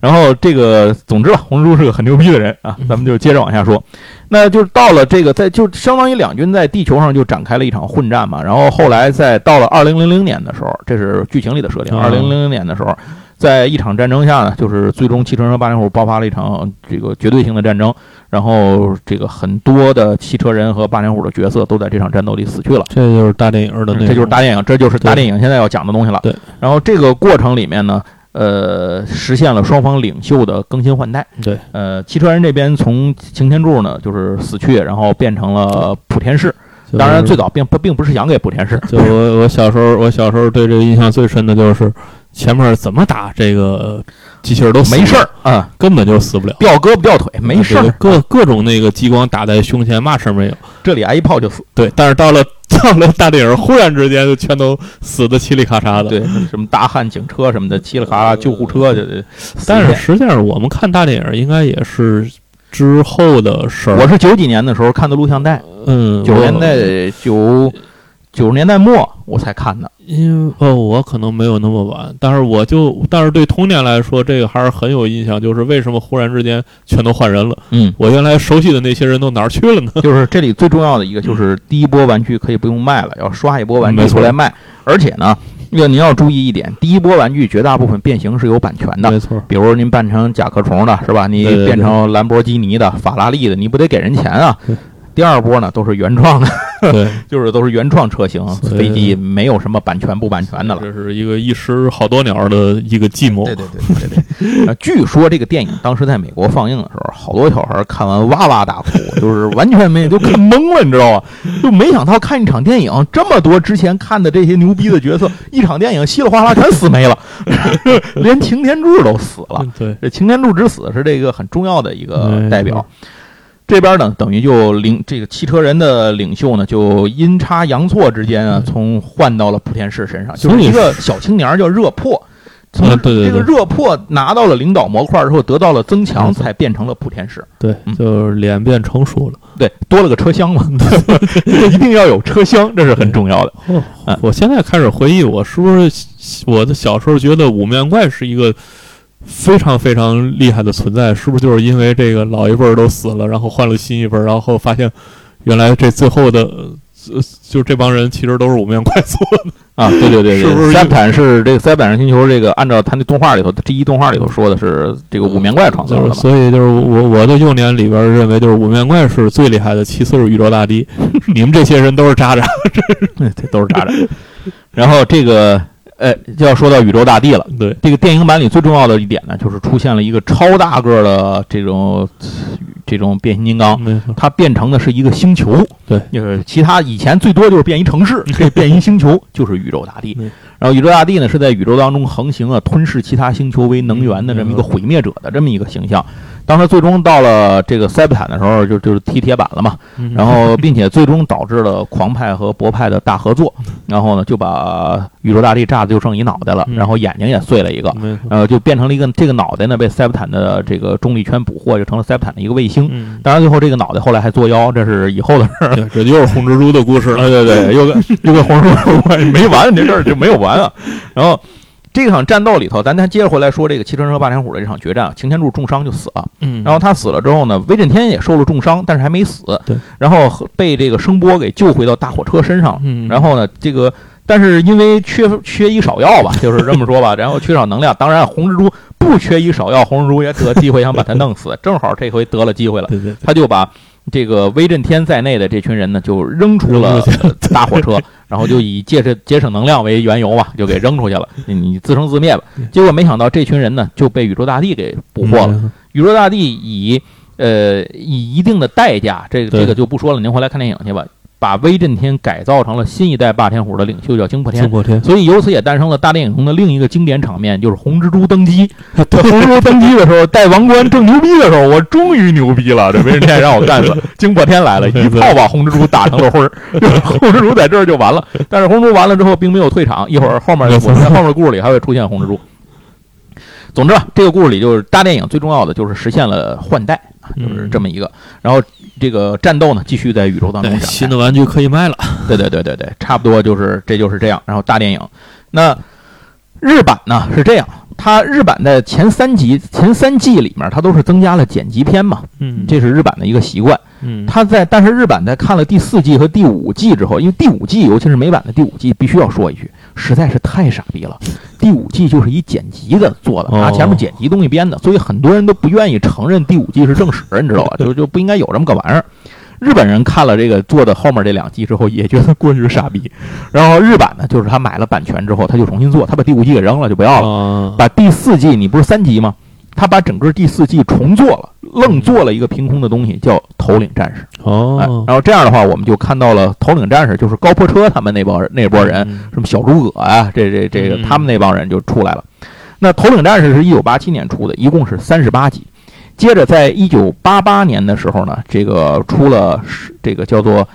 然后这个，总之吧，红蜘蛛是个很牛逼的人啊，咱们就接着往下说。那就到了这个，在就相当于两军在地球上就展开了一场混战嘛。然后后来在到了二零零零年的时候，这是剧情里的设定。嗯二零零零年的时候，在一场战争下呢，就是最终汽车人和霸天虎爆发了一场这个绝对性的战争。然后这个很多的汽车人和霸天虎的角色都在这场战斗里死去了。这就是大电影的，这就是大电影，这就是大电影现在要讲的东西了。对，然后这个过程里面呢，呃，实现了双方领袖的更新换代。对，呃，汽车人这边从擎天柱呢就是死去，然后变成了莆田市。就是当然，最早并不并不是想给莆田市，就我我小时候，我小时候对这个印象最深的就是前面怎么打这个机器人都死没事儿啊，根本就死不了，掉胳膊掉腿没事儿，各各种那个激光打在胸前，嘛事儿没有。这里挨一炮就死。对，但是到了到了大电影，忽然之间就全都死的嘁里咔嚓的。，对，什么大汉警车什么的，嘁哩咔嚓救护车就。但是实际上我们看大电影应该也是之后的事儿。我是九几年的时候看的录像带，嗯，九十年代九九十年代末我才看的。因为哦，我可能没有那么晚，但是我就，但是对童年来说，这个还是很有印象。就是为什么忽然之间全都换人了？嗯，我原来熟悉的那些人都哪儿去了呢？就是这里最重要的一个，就是第一波玩具可以不用卖了，要刷一波玩具出来卖。而且呢，那个您要注意一点，第一波玩具绝大部分变形是有版权的。没错，比如您扮成甲壳虫的，是吧？你变成兰博基尼的、法拉利的，你不得给人钱啊对？第二波呢，都是原创的，对，就是都是原创车型，飞机没有什么版权不版权的了。这是一个一时好多鸟的一个寂寞。对对对对对据说这个电影当时在美国放映的时候，好多小孩看完哇哇大哭，就是完全没都看懵了，你知道吗？就没想到看一场电影，这么多之前看的这些牛逼的角色，一场电影稀里哗啦全死没了，连擎天柱都死了。嗯对，这擎天柱之死是这个很重要的一个代表错。这边呢，等于就领这个汽车人的领袖呢，就阴差阳错之间啊，嗯从换到了莆田市身上，就是一个小青年叫热破。从啊对对这个热破拿到了领导模块之后，得到了增强，才变成了莆田市。对，嗯就是脸变成熟了。对，多了个车厢嘛，一定要有车厢，这是很重要的。我现在开始回忆，我是不是我的小时候觉得五面怪是一个非常非常厉害的存在？是不是就是因为这个老一辈儿都死了，然后换了新一辈儿，然后发现原来这最后的。呃就这帮人其实都是五面怪做的，啊，对对对对，是不是塞坦是这个塞普坦星球，这个按照他那动画里头第一动画里头说的是这个五面怪创造就是的嘛。所以就是我我的幼年里边认为就是五面怪是最厉害的，其次是宇宙大帝，你们这些人都是渣渣。这，都是渣渣。然后这个，呃，就要说到宇宙大帝了。对，这个电影版里最重要的一点呢，就是出现了一个超大个的这种这种变形金刚，它变成的是一个星球。对，就是其他以前最多就是变一城市，这变一星球就是宇宙大帝嗯。然后宇宙大帝呢是在宇宙当中横行啊，吞噬其他星球为能源的这么一个嗯毁灭者的这么一个形象。当他最终到了这个塞布坦的时候，就就是踢铁板了嘛。嗯然后并且最终导致了狂派和博派的大合作，然后呢就把宇宙大帝炸的就剩一脑袋了，嗯然后眼睛也碎了一个，就变成了一个这个脑袋呢被塞布坦的这个重力圈捕获，就成了塞布坦的一个卫星。嗯，当然，最后这个脑袋后来还作妖，这是以后的事儿。这又是红蜘蛛的故事了。对对对，又跟 又跟红蜘蛛 没完，这事儿就没有完啊。然后这场战斗里头，咱再接着回来说这个汽车人和霸天虎的这场决战，擎天柱重伤就死了。嗯，然后他死了之后呢，威震天也受了重伤，但是还没死。对，然后被这个声波给救回到大火车身上。嗯，然后呢，这个但是因为缺缺医少药吧，就是这么说吧，然后缺少能量。当然，红蜘蛛不缺医少药，红蜘蛛也得机会想把他弄死，正好这回得了机会了，他就把这个威震天在内的这群人呢，就扔出了 大火车，然后就以节省节省能量为缘由吧，就给扔出去了，你你自生自灭吧。结果没想到这群人呢就被宇宙大帝给捕获了。嗯宇宙大帝以呃以一定的代价，这个这个就不说了，您回来看电影去吧。把威震天改造成了新一代霸天虎的领袖，叫惊破天。惊破天，所以由此也诞生了大电影中的另一个经典场面，就是红蜘蛛登基。红蜘蛛登基的时候，戴王冠正牛逼的时候，我终于牛逼了，这威震天让我干死。惊破天来了，一炮把红蜘蛛打成了灰儿，红蜘蛛在这儿就完了。但是红蜘蛛完了之后，并没有退场，一会儿后面我们在后面的故事里还会出现红蜘蛛。总之吧，这个故事里就是大电影最重要的就是实现了换代，就是嗯这么一个。然后这个战斗呢，继续在宇宙当中对，展开。新的玩具可以卖了。对对对对对，差不多就是这就是这样。然后大电影，那日版呢是这样，它日版的前三集前三季里面，它都是增加了剪辑片嘛，嗯，这是日版的一个习惯。嗯，他在但是日版在看了第四季和第五季之后，因为第五季尤其是美版的第五季，必须要说一句，实在是太傻逼了。第五季就是以剪辑的做的，拿哦前面剪辑东西编的，所以很多人都不愿意承认第五季是正史，你知道吧？就就不应该有这么个玩意儿。日本人看了这个做的后面这两季之后，也觉得过去是傻逼。然后日版呢，就是他买了版权之后，他就重新做，他把第五季给扔了，就不要了。啊，把第四季，你不是三集吗？他把整个第四季重做了，愣做了一个凭空的东西，叫头领战士。哎哦，然后这样的话，我们就看到了头领战士，就是高坡车他们那帮那波人，嗯什么小诸葛啊，这这这个嗯他们那帮人就出来了。那头领战士是一九八七年出的，一共是三十八集。接着在一九八八年的时候呢，这个出了是这个叫做《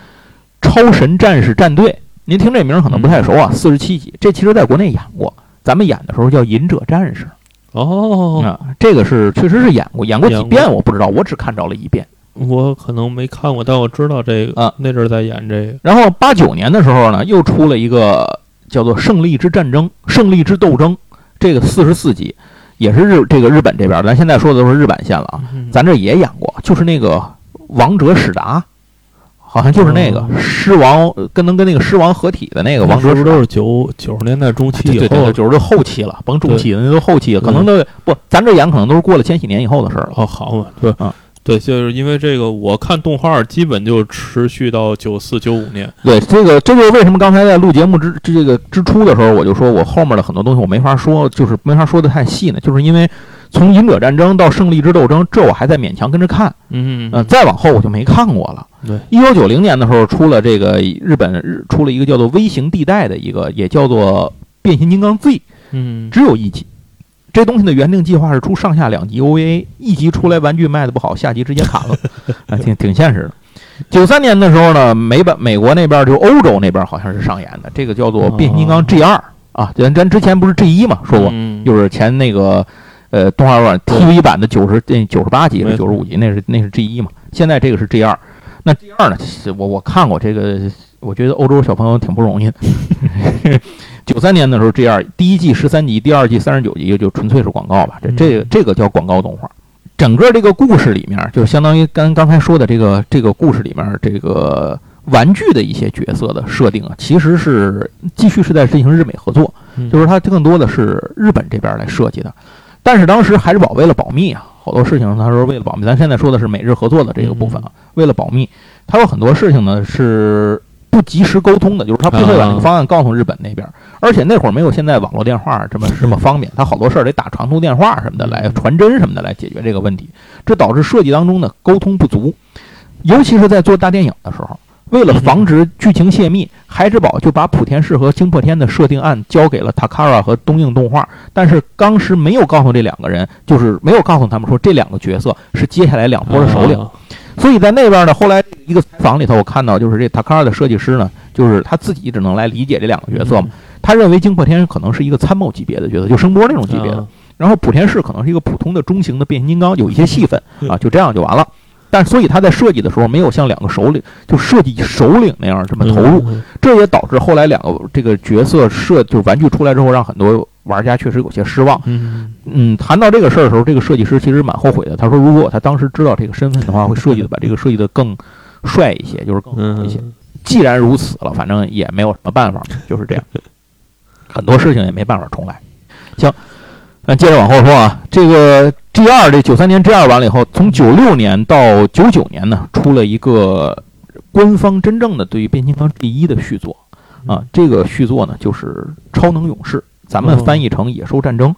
超神战士战队》，您听这名儿可能不太熟啊，四十七集。这其实在国内演过，咱们演的时候叫《隐者战士》哦，啊，这个是确实是演过，演过几遍我不知道，我只看着了一遍。我可能没看过，但我知道这个啊那阵儿在演这个。然后八九年的时候呢，又出了一个叫做《胜利之战争》《胜利之斗争》，这个四十四集，也是日这个日本这边，咱现在说的都是日版线了啊。嗯咱这也演过，就是那个王者史达，好像就是那个哦狮王，呃跟能跟那个狮王合体的那个王者都。是九九十年代中期以后对对对，？就是后期了，甭中期了，那都后期了，可能都不，咱这演可能都是过了千禧年以后的事儿了。哦，好嘛，对啊对，就是因为这个，我看动画基本就持续到九四九五年。对，这个这就是为什么刚才在录节目之这个之初的时候，我就说我后面的很多东西我没法说，就是没法说的太细呢，就是因为从隐者战争到胜利之斗争，这我还在勉强跟着看，嗯呃，再往后我就没看过了。对，一九九零年的时候出了这个日本日出了一个叫做微型地带的一个，也叫做变形金刚 Z，嗯，只有一集。这东西的原定计划是出上下两集 OVA，一集出来玩具卖的不好，下集直接砍了，啊，挺挺现实的。九三年的时候呢，美版美国那边就欧洲那边好像是上演的，这个叫做变形金刚 G 二。啊，咱咱之前不是 G 一嘛，说过，嗯。就是前那个呃动画版 TV 版的九十那九十八集九十五集，那是那是 G 一嘛，现在这个是 G 二。那 G 二呢，我我看过这个，我觉得欧洲小朋友挺不容易的。九三年的时候，G 二第一季十三集，第二季三十九集，就纯粹是广告吧。这这个这个叫广告动画。整个这个故事里面，就相当于刚刚才说的这个这个故事里面，这个玩具的一些角色的设定啊，其实是继续是在进行日美合作，嗯就是它更多的是日本这边来设计的。但是当时海之宝为了保密啊，好多事情他说为了保密，咱现在说的是美日合作的这个部分啊，为了保密，他有很多事情呢是不及时沟通的，就是他不会把这个方案告诉日本那边，而且那会儿没有现在网络电话这么 这么方便，他好多事儿得打长途电话什么的来嗯传真什么的来解决这个问题，这导致设计当中的沟通不足，尤其是在做大电影的时候。为了防止剧情泄密，孩之宝就把莆田市和惊破天的设定案交给了 Takara 和东映动画，但是当时没有告诉这两个人，就是没有告诉他们说这两个角色是接下来两波的首领。啊所以在那边呢，后来一个采访里头，我看到就是这 Takara 的设计师呢，就是他自己只能来理解这两个角色嘛。他认为惊破天可能是一个参谋级别的角色，就声波那种级别的，啊然后莆田市可能是一个普通的中型的变形金刚，有一些戏份啊，就这样就完了。但所以他在设计的时候没有像两个首领就设计首领那样这么投入，嗯这也导致后来两个这个角色设就是玩具出来之后，让很多玩家确实有些失望。嗯嗯，谈到这个事儿的时候，这个设计师其实蛮后悔的。他说，如果他当时知道这个身份的话，会设计的把这个设计的更帅一些，就是更好一些。嗯既然如此了，反正也没有什么办法，就是这样，很多事情也没办法重来。行，那接着往后说啊，这个 G 二这九三年 G 二完了以后，从九六年到九九年呢，出了一个官方真正的对于变形金刚第一的续作啊，这个续作呢就是《超能勇士》，咱们哦翻译成《野兽战争》，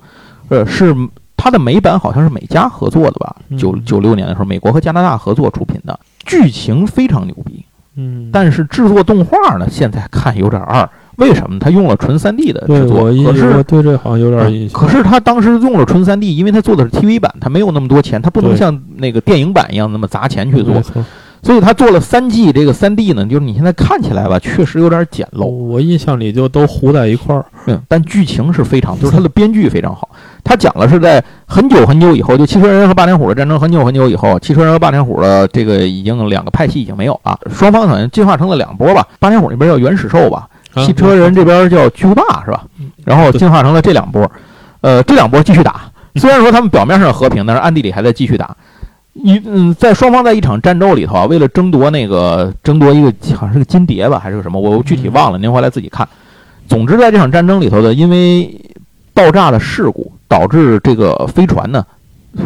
呃，是它的美版好像是美加合作的吧？嗯九九六年的时候，美国和加拿大合作出品的，剧情非常牛逼。嗯，但是制作动画呢，现在看有点二。为什么？他用了纯 3D 的对制作，我印可是我对这好像有点印象。可是他当时用了纯 3D，因为他做的是 TV 版，他没有那么多钱，他不能像那个电影版一样那么砸钱去做所以他做了三 G 这个三 D 呢，就是你现在看起来吧，确实有点简陋。我印象里就都糊在一块儿。嗯，但剧情是非常，就是他的编剧非常好。他讲的是在很久很久以后，就汽车人和霸天虎的战争很久很久以后，汽车人和霸天虎的这个已经两个派系已经没有了，双方好像进化成了两波吧。霸天虎那边叫原始兽吧，啊汽车人这边叫巨无霸是吧？然后进化成了这两波，呃，这两波继续打。虽然说他们表面上和平，但是暗地里还在继续打。一嗯，在双方在一场战斗里头啊，为了争夺那个争夺一个好像是个金蝶吧，还是个什么，我具体忘了，您回来自己看。总之，在这场战争里头的，因为爆炸的事故，导致这个飞船呢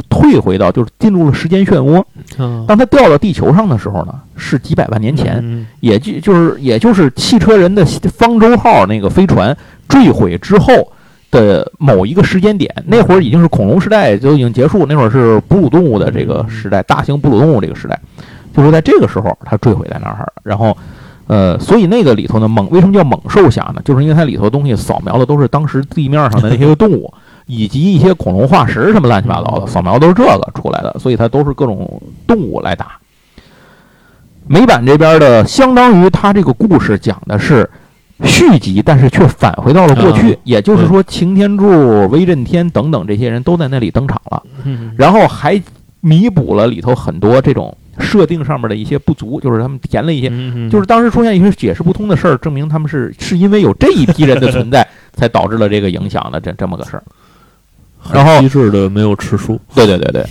退回到就是进入了时间漩涡。啊当它掉到地球上的时候呢，是几百万年前，嗯也就就是也就是汽车人的方舟号那个飞船坠毁之后的某一个时间点，那会儿已经是恐龙时代就已经结束，那会儿是哺乳动物的这个时代，大型哺乳动物这个时代，就是在这个时候它坠毁在那儿了，然后。呃，所以那个里头呢，猛为什么叫猛兽侠呢？就是因为它里头的东西扫描的都是当时地面上的那些动物，以及一些恐龙化石什么乱七八糟的，扫描都是这个出来的，所以它都是各种动物来打。美版这边的相当于它这个故事讲的是续集，但是却返回到了过去，啊也就是说擎天柱、威震天等等这些人都在那里登场了，嗯然后还弥补了里头很多这种设定上面的一些不足，就是他们填了一些。嗯就是当时出现一些解释不通的事儿，证明他们是是因为有这一批人的存在，才导致了这个影响的这这么个事儿。然后很机智的没有吃书，对对对对，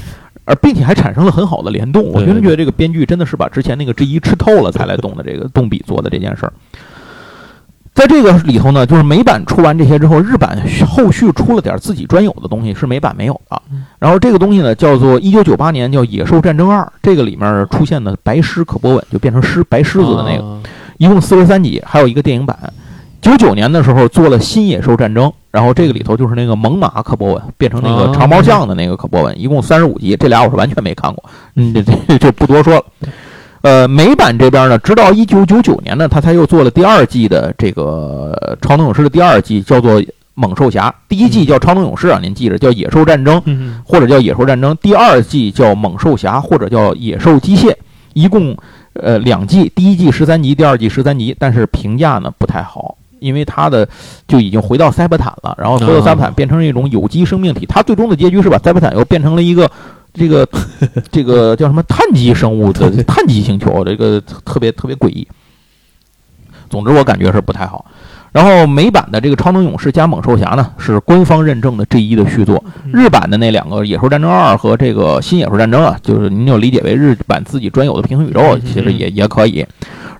而并且还产生了很好的联动。我真的觉得这个编剧真的是把之前那个之一吃透了才来动的这个动笔做的这件事儿。在这个里头呢，就是美版出完这些之后，日版后续出了点自己专有的东西，是美版没有的。然后这个东西呢，叫做一九九八年叫《野兽战争二》，这个里面出现的白狮可波吻就变成狮白狮子的那，个，一共四十三集，还有一个电影版。九九年的时候做了《新野兽战争》，然后这个里头就是那个猛犸可波文变成那个哦长毛象的那个可波文，一共三十五集，这俩我是完全没看过，嗯，这这就不多说了。呃，美版这边呢，直到一九九九年呢，他才又做了第二季的这个《超能勇士》的第二季，叫做《猛兽侠》。第一季叫《超能勇士》啊，您记着叫《野兽战争》，嗯或者叫《野兽战争》。第二季叫《猛兽侠》，或者叫《野兽机械》，一共呃两季，第一季十三集，第二季十三集，但是评价呢不太好。因为它的就已经回到塞伯坦了，然后所有塞伯坦变成一种有机生命体，它最终的结局是把塞伯坦又变成了一个这个这个叫什么碳基生物的碳基星球，这个特别特别诡异。总之，我感觉是不太好。然后美版的这个《超能勇士》加《猛兽侠》呢，是官方认证的 G 一的续作。日版的那两个《野兽战争二》和这个《新野兽战争》啊，就是您就理解为日版自己专有的平行宇宙，其实也也可以。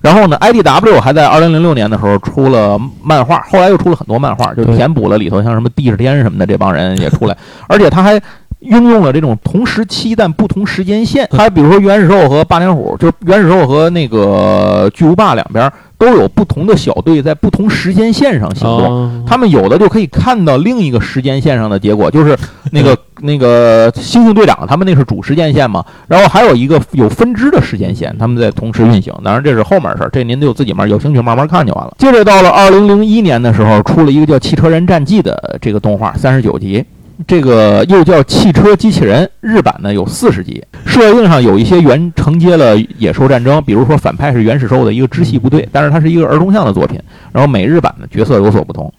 然后呢，IDW 还在二零零六年的时候出了漫画，后来又出了很多漫画，就填补了里头像什么地势天什么的这帮人也出来，而且他还。运用了这种同时期但不同时间线，它比如说原始兽和霸天虎，就是原始兽和那个巨无霸两边都有不同的小队在不同时间线上行动，哦他们有的就可以看到另一个时间线上的结果，就是 那个那个猩猩队长他们那是主时间线嘛，然后还有一个有分支的时间线，他们在同时运行。当然这是后面的事儿，这您就自己慢有兴趣慢慢看就完了。接着到了二零零一年的时候，出了一个叫《汽车人战记》的这个动画，三十九集。这个又叫《汽车机器人》，日版呢有四十集，设定上有一些原承接了野兽战争，比如说反派是原始兽的一个支系部队，但是它是一个儿童向的作品。然后美日版的角色有所不同，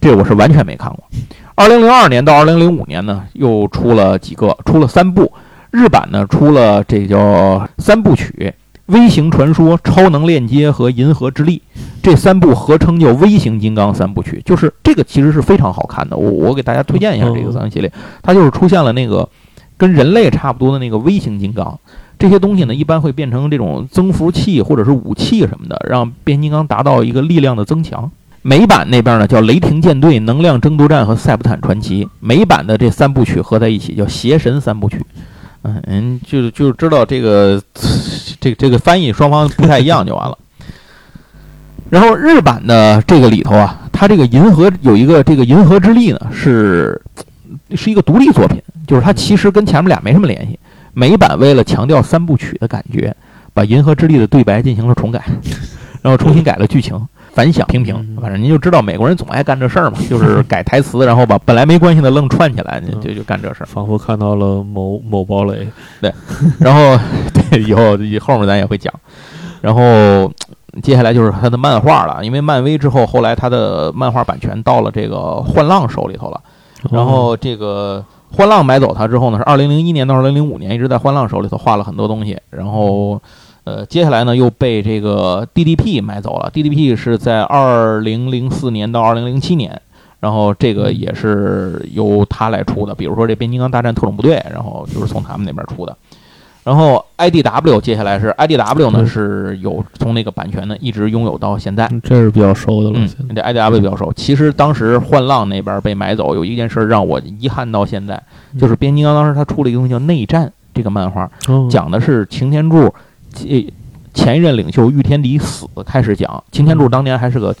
这我是完全没看过。二零零二年到二零零五年呢，又出了几个，出了三部。日版呢出了这叫三部曲，《微型传说》《超能链接》和《银河之力》这三部合称叫《微型金刚三部曲》，就是这个其实是非常好看的。我我给大家推荐一下这个三个系列，它就是出现了那个跟人类差不多的那个微型金刚。这些东西呢，一般会变成这种增幅器或者是武器什么的，让变形金刚达到一个力量的增强。美版那边呢叫《雷霆舰队》《能量争夺战》和《塞伯坦传奇》，美版的这三部曲合在一起叫《邪神三部曲》。嗯嗯，就就知道这个这 这个翻译双方不太一样就完了。然后日版的这个里头啊，它这个银河有一个这个银河之力呢，是是一个独立作品，就是它其实跟前面俩没什么联系。美版为了强调三部曲的感觉，把银河之力的对白进行了重改，然后重新改了剧情，反响平平。反正您就知道美国人总爱干这事儿嘛，就是改台词，然后把本来没关系的愣串起来，就就干这事儿。仿佛看到了某某堡垒，对然后 对以后以后面咱也会讲，然后接下来就是他的漫画了，因为漫威之后，后来他的漫画版权到了这个幻浪手里头了。然后这个幻浪买走他之后呢，是二零零一年到二零零五年一直在幻浪手里头画了很多东西，然后。呃，接下来呢又被这个 DDP 买走了。DDP 是在二零零四年到二零零七年，然后这个也是由他来出的。比如说这《变形金刚大战特种部队》，然后就是从他们那边出的。然后 IDW 接下来是 IDW 呢是有从那个版权呢一直拥有到现在，这是比较熟的了。嗯，这 IDW 比较熟。其实当时幻浪那边被买走，有一件事让我遗憾到现在，就是变形金刚当时他出了一个东西叫《内战》这个漫画，讲的是擎天柱。这前一任领袖御天敌死开始讲，擎天柱当年还是个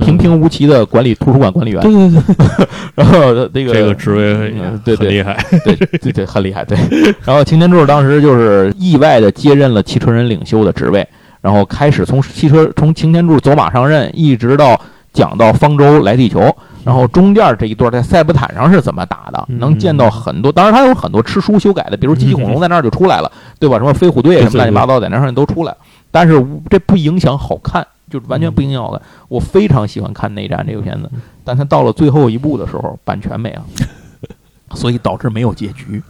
平平无奇的管理图书馆管理员。对对对，然后这个这个职位对对厉害，对对对很厉害。对，然后擎天柱当时就是意外的接任了汽车人领袖的职位，然后开始从汽车从擎天柱走马上任，一直到讲到方舟来地球。然后中间这一段在塞伯坦上是怎么打的？能见到很多，当然他有很多吃书修改的，比如机器恐龙在那儿就出来了，对吧？什么飞虎队什么乱七八糟在那上都出来，但是这不影响好看，就完全不影响好看。我非常喜欢看内战这个片子，但它到了最后一部的时候，版权没了，所以导致没有结局，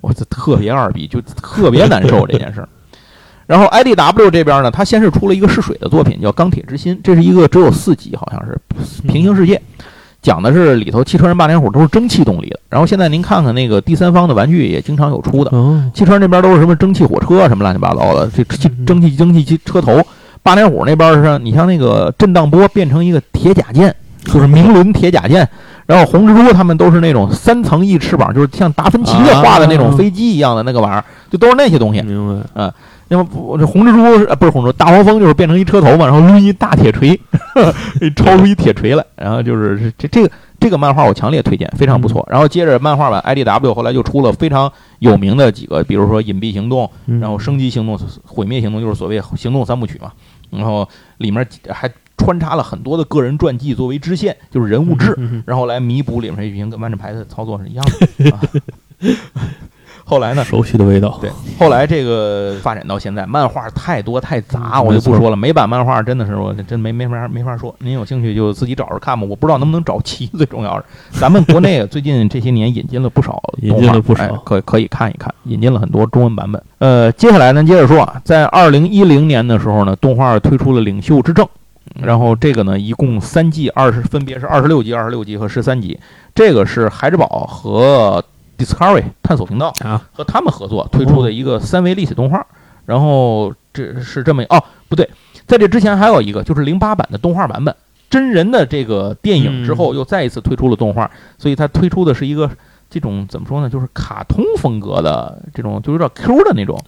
我这特别二逼，就特别难受这件事儿。然后 IDW 这边呢，它先是出了一个试水的作品，叫《钢铁之心》，这是一个只有四集，好像是平行世界。讲的是里头汽车人霸天虎都是蒸汽动力的，然后现在您看看那个第三方的玩具也经常有出的，汽车那边都是什么蒸汽火车什么乱七八糟的，这汽蒸汽蒸汽机车头，霸天虎那边是你像那个震荡波变成一个铁甲舰，就是明轮铁甲舰，然后红蜘蛛他们都是那种三层翼翅膀，就是像达芬奇的画的那种飞机一样的那个玩意儿，就都是那些东西，明白？嗯。那么红蜘蛛不是红蜘蛛，大黄蜂就是变成一车头嘛，然后抡一大铁锤，抽出一铁锤来，然后就是这这个这个漫画我强烈推荐，非常不错。然后接着漫画版 IDW 后来就出了非常有名的几个，比如说隐蔽行动，然后升级行动、毁灭行动，就是所谓行动三部曲嘛。然后里面还穿插了很多的个人传记作为支线，就是人物志，然后来弥补里面剧情跟万智牌的操作是一样的。后来呢？熟悉的味道。对，后来这个发展到现在，漫画太多太杂，我就不说了。美版漫画真的是我真没没法没法说。您有兴趣就自己找着看吧。我不知道能不能找齐，最重要是咱们国内最近这些年引进了不少引进了不少，可可以看一看，引进了很多中文版本。呃，接下来呢，接着说啊，在二零一零年的时候呢，动画推出了《领袖之证》，然后这个呢一共三季，二十分别是二十六集、二十六集和十三集。这个是孩之宝和。Discovery 探索频道啊，和他们合作推出的一个三维立体动画，然后这是这么哦，不对，在这之前还有一个，就是零八版的动画版本，真人的这个电影之后又再一次推出了动画，所以它推出的是一个这种怎么说呢，就是卡通风格的这种，就有点 Q 的那种，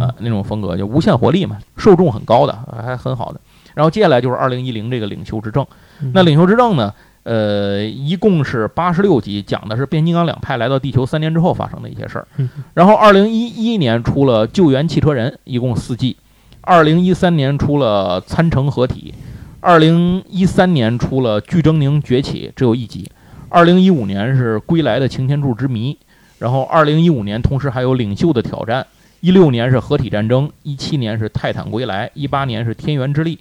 啊，那种风格就无限活力嘛，受众很高的，还很好的。然后接下来就是二零一零这个领袖之证，那领袖之证呢？呃，一共是八十六集，讲的是变形金刚两派来到地球三年之后发生的一些事儿。然后，二零一一年出了《救援汽车人》，一共四季；二零一三年出了《参城合体》；二零一三年出了《巨狰狞崛起》，只有一集；二零一五年是《归来的擎天柱之谜》；然后二零一五年同时还有《领袖的挑战》；一六年是合体战争；一七年是泰坦归来；一八年是天元之力。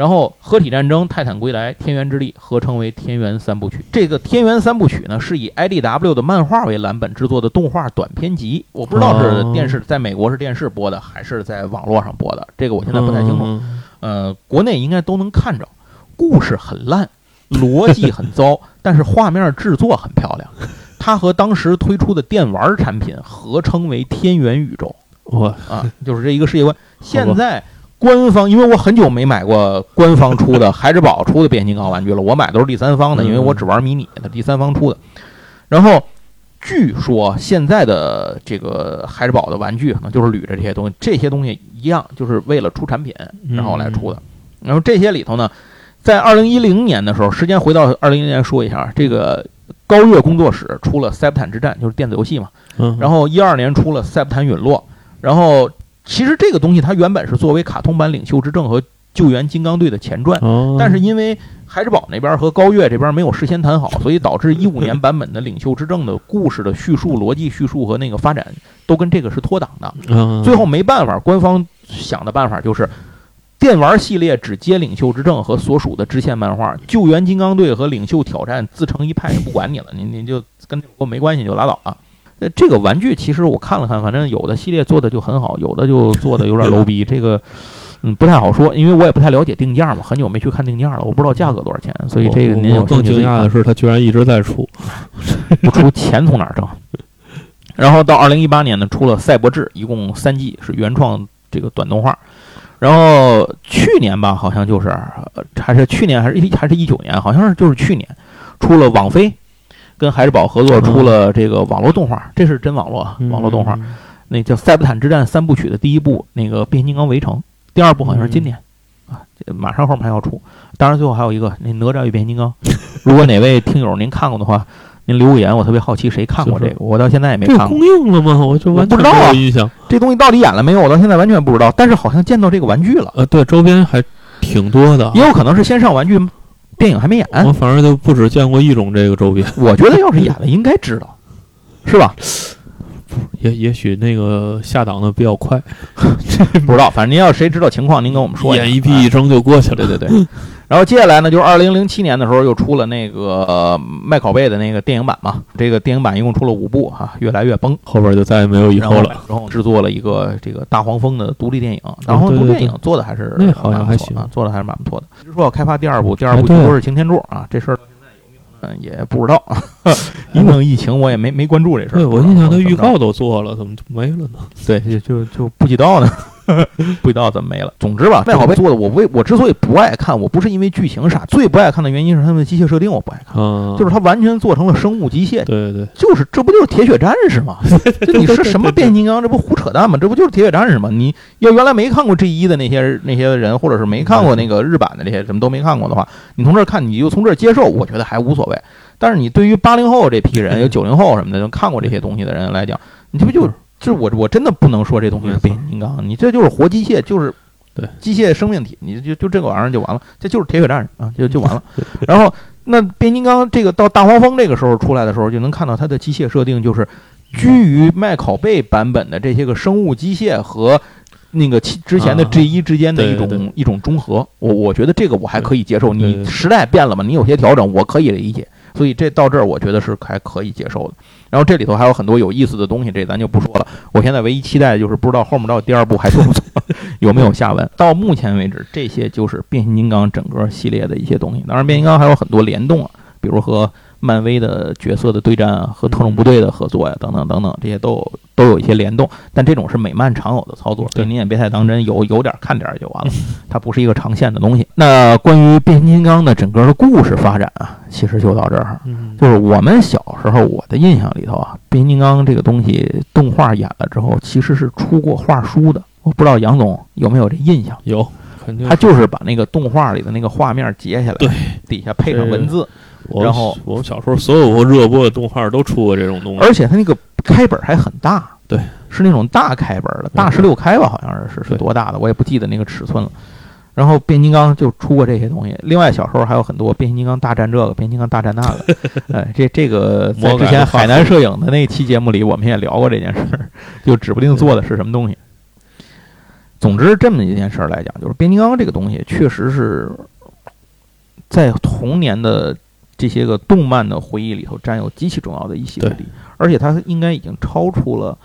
然后合体战争、泰坦归来、天元之力合称为天元三部曲。这个天元三部曲呢，是以 IDW 的漫画为蓝本制作的动画短片集。我不知道是电视在美国是电视播的，还是在网络上播的，这个我现在不太清楚。呃，国内应该都能看着。故事很烂，逻辑很糟，但是画面制作很漂亮。它和当时推出的电玩产品合称为天元宇宙。哇啊，就是这一个世界观。现在。官方，因为我很久没买过官方出的 孩之宝出的变形金刚玩具了，我买都是第三方的，因为我只玩迷你的，第三方出的。然后据说现在的这个孩之宝的玩具可能就是捋着这些东西，这些东西一样，就是为了出产品然后来出的。然后这些里头呢，在二零一零年的时候，时间回到二零一零年说一下，这个高月工作室出了《塞伯坦之战》，就是电子游戏嘛。然后一二年出了《塞伯坦陨落》，然后。其实这个东西它原本是作为卡通版《领袖之证》和《救援金刚队》的前传，但是因为孩之宝那边和高月这边没有事先谈好，所以导致一五年 版本的《领袖之证》的故事的叙述、逻辑叙述和那个发展都跟这个是脱档的。最后没办法，官方想的办法就是电玩系列只接领袖之证和所属的支线漫画，救援金刚队和领袖挑战自成一派，也不管你了，您您就跟我没关系就拉倒了。呃，这个玩具其实我看了看，反正有的系列做的就很好，有的就做的有点 low 逼，这个嗯不太好说，因为我也不太了解定价嘛，很久没去看定价了，我不知道价格多少钱，所以这个您有更惊讶的是是，它居然一直在出。不出钱从哪儿挣？然后到二零一八年呢，出了《赛博志》，一共三季，是原创这个短动画。然后去年吧，好像就是呃还是去年还是一还是一九年，好像是就是去年出了网飞跟孩之宝合作出了这个网络动画，这是真网络网络动画，嗯那叫《塞伯坦之战》三部曲的第一部，那个变形金刚围城，第二部好像是今年、啊，马上后面还要出。当然最后还有一个那哪吒与变形金刚，如果哪位听友您看过的话，您留个言，我特别好奇谁看过这个，我到现在也没看过。映了吗？我就完全我不知道啊没有印象。这东西到底演了没有？我到现在完全不知道。但是好像见到这个玩具了，呃，对，周边还挺多的啊。也有可能是先上玩具，电影还没演。我反正就不止见过一种这个周边，我觉得要是演了，应该知道，是吧？也也许那个下档的比较快，不知道，反正您要谁知道情况，您跟我们说下。眼一闭一睁就过去了。对对对。然后接下来呢，就是二零零七年的时候又出了那个、呃麦考贝的那个电影版嘛。这个电影版一共出了五部哈、越来越崩。后边就再也没有以后了。然后制作了一个这个大黄蜂的独立电影，大黄蜂对对独立电影做的还是那好像还行啊，做的还是蛮不错的。一直说要开发第二部，第二部哎对据说是擎天柱啊，这事儿到现在有没有呢也不知道。因为疫情，我也没没关注这事儿。对，我印象他预告都做了，怎么就没了呢？对，就就就不知道呢，不知道怎么没了。总之吧，麦考贝做的，我为我之所以不爱看，我不是因为剧情傻，最不爱看的原因是他们的机械设定我不爱看，嗯，就是它完全做成了生物机械，对对对就是这不就是铁血战士吗？这你是什么变形金刚？这不胡扯淡吗？这不就是铁血战士吗？你要原来没看过 G 一的那些那些人，或者是没看过那个日版的这些什么都没看过的话，你从这儿看，你就从这儿接受，我觉得还无所谓。但是你对于八零后这批人，有九零后什么的，就看过这些东西的人来讲，你这不就就是我我真的不能说这东西是变形金刚，你这就是活机械，就是对机械生命体，你就就这个玩意儿就完了，这就是铁血战士啊，就就完了。然后那变形金刚这个到大黄蜂这个时候出来的时候，就能看到它的机械设定就是居于麦考贝版本的这些个生物机械和。那个其之前的啊 G 一之间的一种、一种中和，我我觉得这个我还可以接受。你时代变了嘛，你有些调整我可以理解，所以这到这儿我觉得是还可以接受的。然后这里头还有很多有意思的东西，这咱就不说了。我现在唯一期待的就是不知道后面到第二部还做不做，有没有下文。到目前为止，这些就是变形金刚整个系列的一些东西。当然，变形金刚还有很多联动啊，比如和漫威的角色的对战啊，和特种部队的合作呀、等等等等，这些都有都有一些联动。但这种是美漫常有的操作，所以您也别太当真，有有点看点就完了，它不是一个长线的东西。那关于变形金刚的整个的故事发展啊，其实就到这儿。嗯，就是我们小时候，我的印象里头啊，变形金刚这个东西动画演了之后，其实是出过画书的。我不知道杨总有没有这印象？有他就是把那个动画里的那个画面截下来，对，底下配上文字，我然后我们小时候所有热播的动画都出过这种东西，而且它那个开本还很大，对，是那种大开本的，大十六开吧，好像是是多大的，我也不记得那个尺寸了。然后变形金刚就出过这些东西，另外小时候还有很多变形金刚大战这个，变形金刚大战那个，哎，这这个在之前海南摄影的那期节目里，我们也聊过这件事儿，就指不定做的是什么东西。总之，这么一件事儿来讲，就是变形金刚这个东西，确实是在童年的这些个动漫的回忆里头占有极其重要的一席之对地，而且它应该已经超出了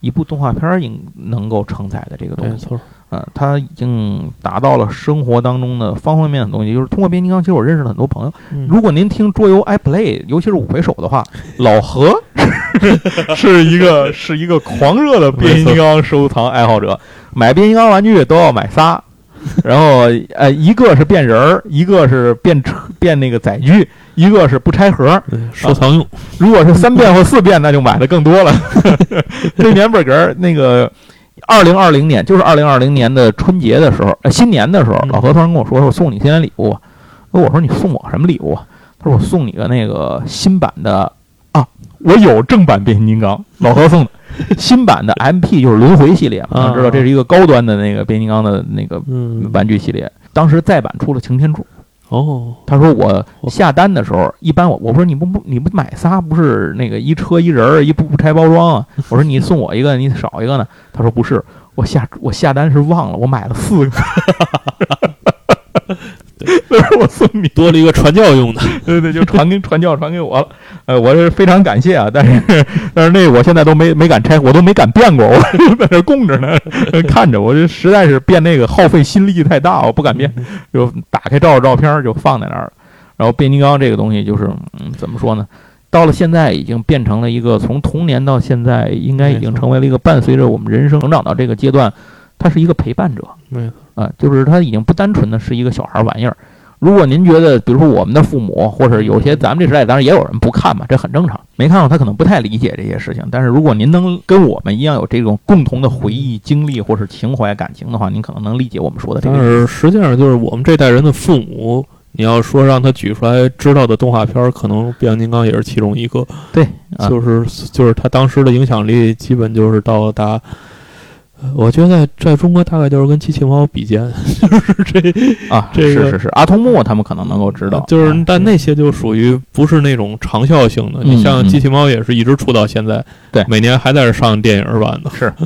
一部动画片儿应能够承载的这个东西。没错，嗯，它已经达到了生活当中的方方面面的东西。就是通过变形金刚，其实我认识了很多朋友。嗯如果您听桌游 iPlay，尤其是五回手的话，老何 是一个是一个狂热的变形金刚收藏爱好者，买变形金刚玩具都要买仨。然后，呃，一个是变人儿，一个是变车变那个载具，一个是不拆盒。对收藏用，如果是三遍或四遍，那就买的更多了。这年本格儿那个二零二零年，就是二零二零年的春节的时候，呃，新年的时候，嗯老何突然跟我说：“说我送你新年礼物。”那我说：“你送我什么礼物啊？”他说：“我送你个那个新版的啊，我有正版变形金刚，老何送的。”新版的 MP 就是轮回系列嘛，啊知道这是一个高端的那个变形金刚的那个嗯，玩具系列。当时再版出了擎天柱，哦，他说我下单的时候，一般我我不是你不不你不买仨不是那个一车一人儿一不不拆包装啊？我说你送我一个，你少一个呢？他说不是，我下我下单是忘了，我买了四个。那 是我送你，多了一个传教用的。对对，就传给传教传给我了。呃，我是非常感谢啊，但是但是那我现在都没没敢拆，我都没敢变过，我在那供着呢，看着我这实在是变那个耗费心力太大，我不敢变，就打开照照片就放在那儿了。然后变形金刚这个东西就是嗯，怎么说呢？到了现在已经变成了一个从童年到现在，应该已经成为了一个伴随着我们人生成长到这个阶段，它是一个陪伴者。没错。啊，就是它已经不单纯的是一个小孩玩意儿。如果您觉得，比如说我们的父母，或者有些咱们这时代，当然也有人不看嘛，这很正常。没看过他可能不太理解这些事情。但是如果您能跟我们一样有这种共同的回忆、经历或是情怀、感情的话，您可能能理解我们说的这个。但是实际上，就是我们这代人的父母，你要说让他举出来知道的动画片，可能变形金刚也是其中一个。对，就是就是他当时的影响力，基本就是到达。我觉得在中国大概就是跟机器猫比肩，就是这啊，这个是是是，阿童木他们可能能够知道，就是但那些就属于不是那种长效性的。你像机器猫也是一直出到现在，对，每年还在这上电影版的，是。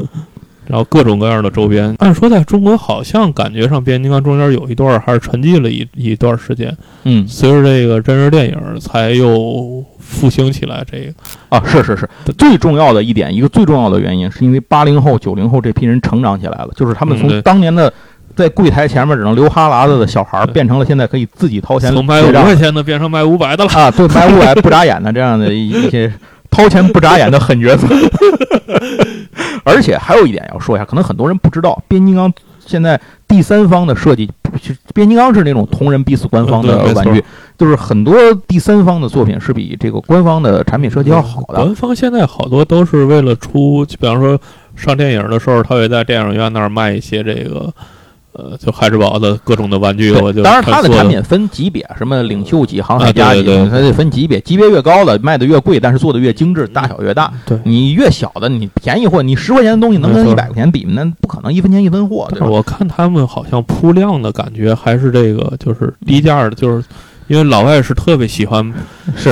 然后各种各样的周边，按说在中国好像感觉上变形金刚中间有一段还是沉寂了一一段时间，嗯，随着这个真人电影才又复兴起来。这个。啊，是是是，最重要的一点，一个最重要的原因，是因为八零后、九零后这批人成长起来了，就是他们从当年的在柜台前面只能流哈喇子的小孩，变成了现在可以自己掏钱，从卖五块钱的变成卖五百的了。啊，对，卖五百不眨眼的这样的一些。掏钱不眨眼的狠角色，而且还有一点要说一下，可能很多人不知道，变形金刚现在第三方的设计，变形金刚是那种同人逼死官方的玩具，就是很多第三方的作品是比这个官方的产品设计要好的。官方现在好多都是为了出，比方说上电影的时候，他会在电影院那儿卖一些这个。呃，就海之宝的各种的玩具，我就当然它的产品分级别，什么领袖级、航海家级，它得分级别，级别越高的卖的越贵，但是做的越精致，大小越大。对，你越小的，你便宜货，你十块钱的东西能跟一百块钱比吗？那不可能，一分钱一分货。对吧？我看他们好像铺量的感觉还是这个，就是低价的，就是因为老外是特别喜欢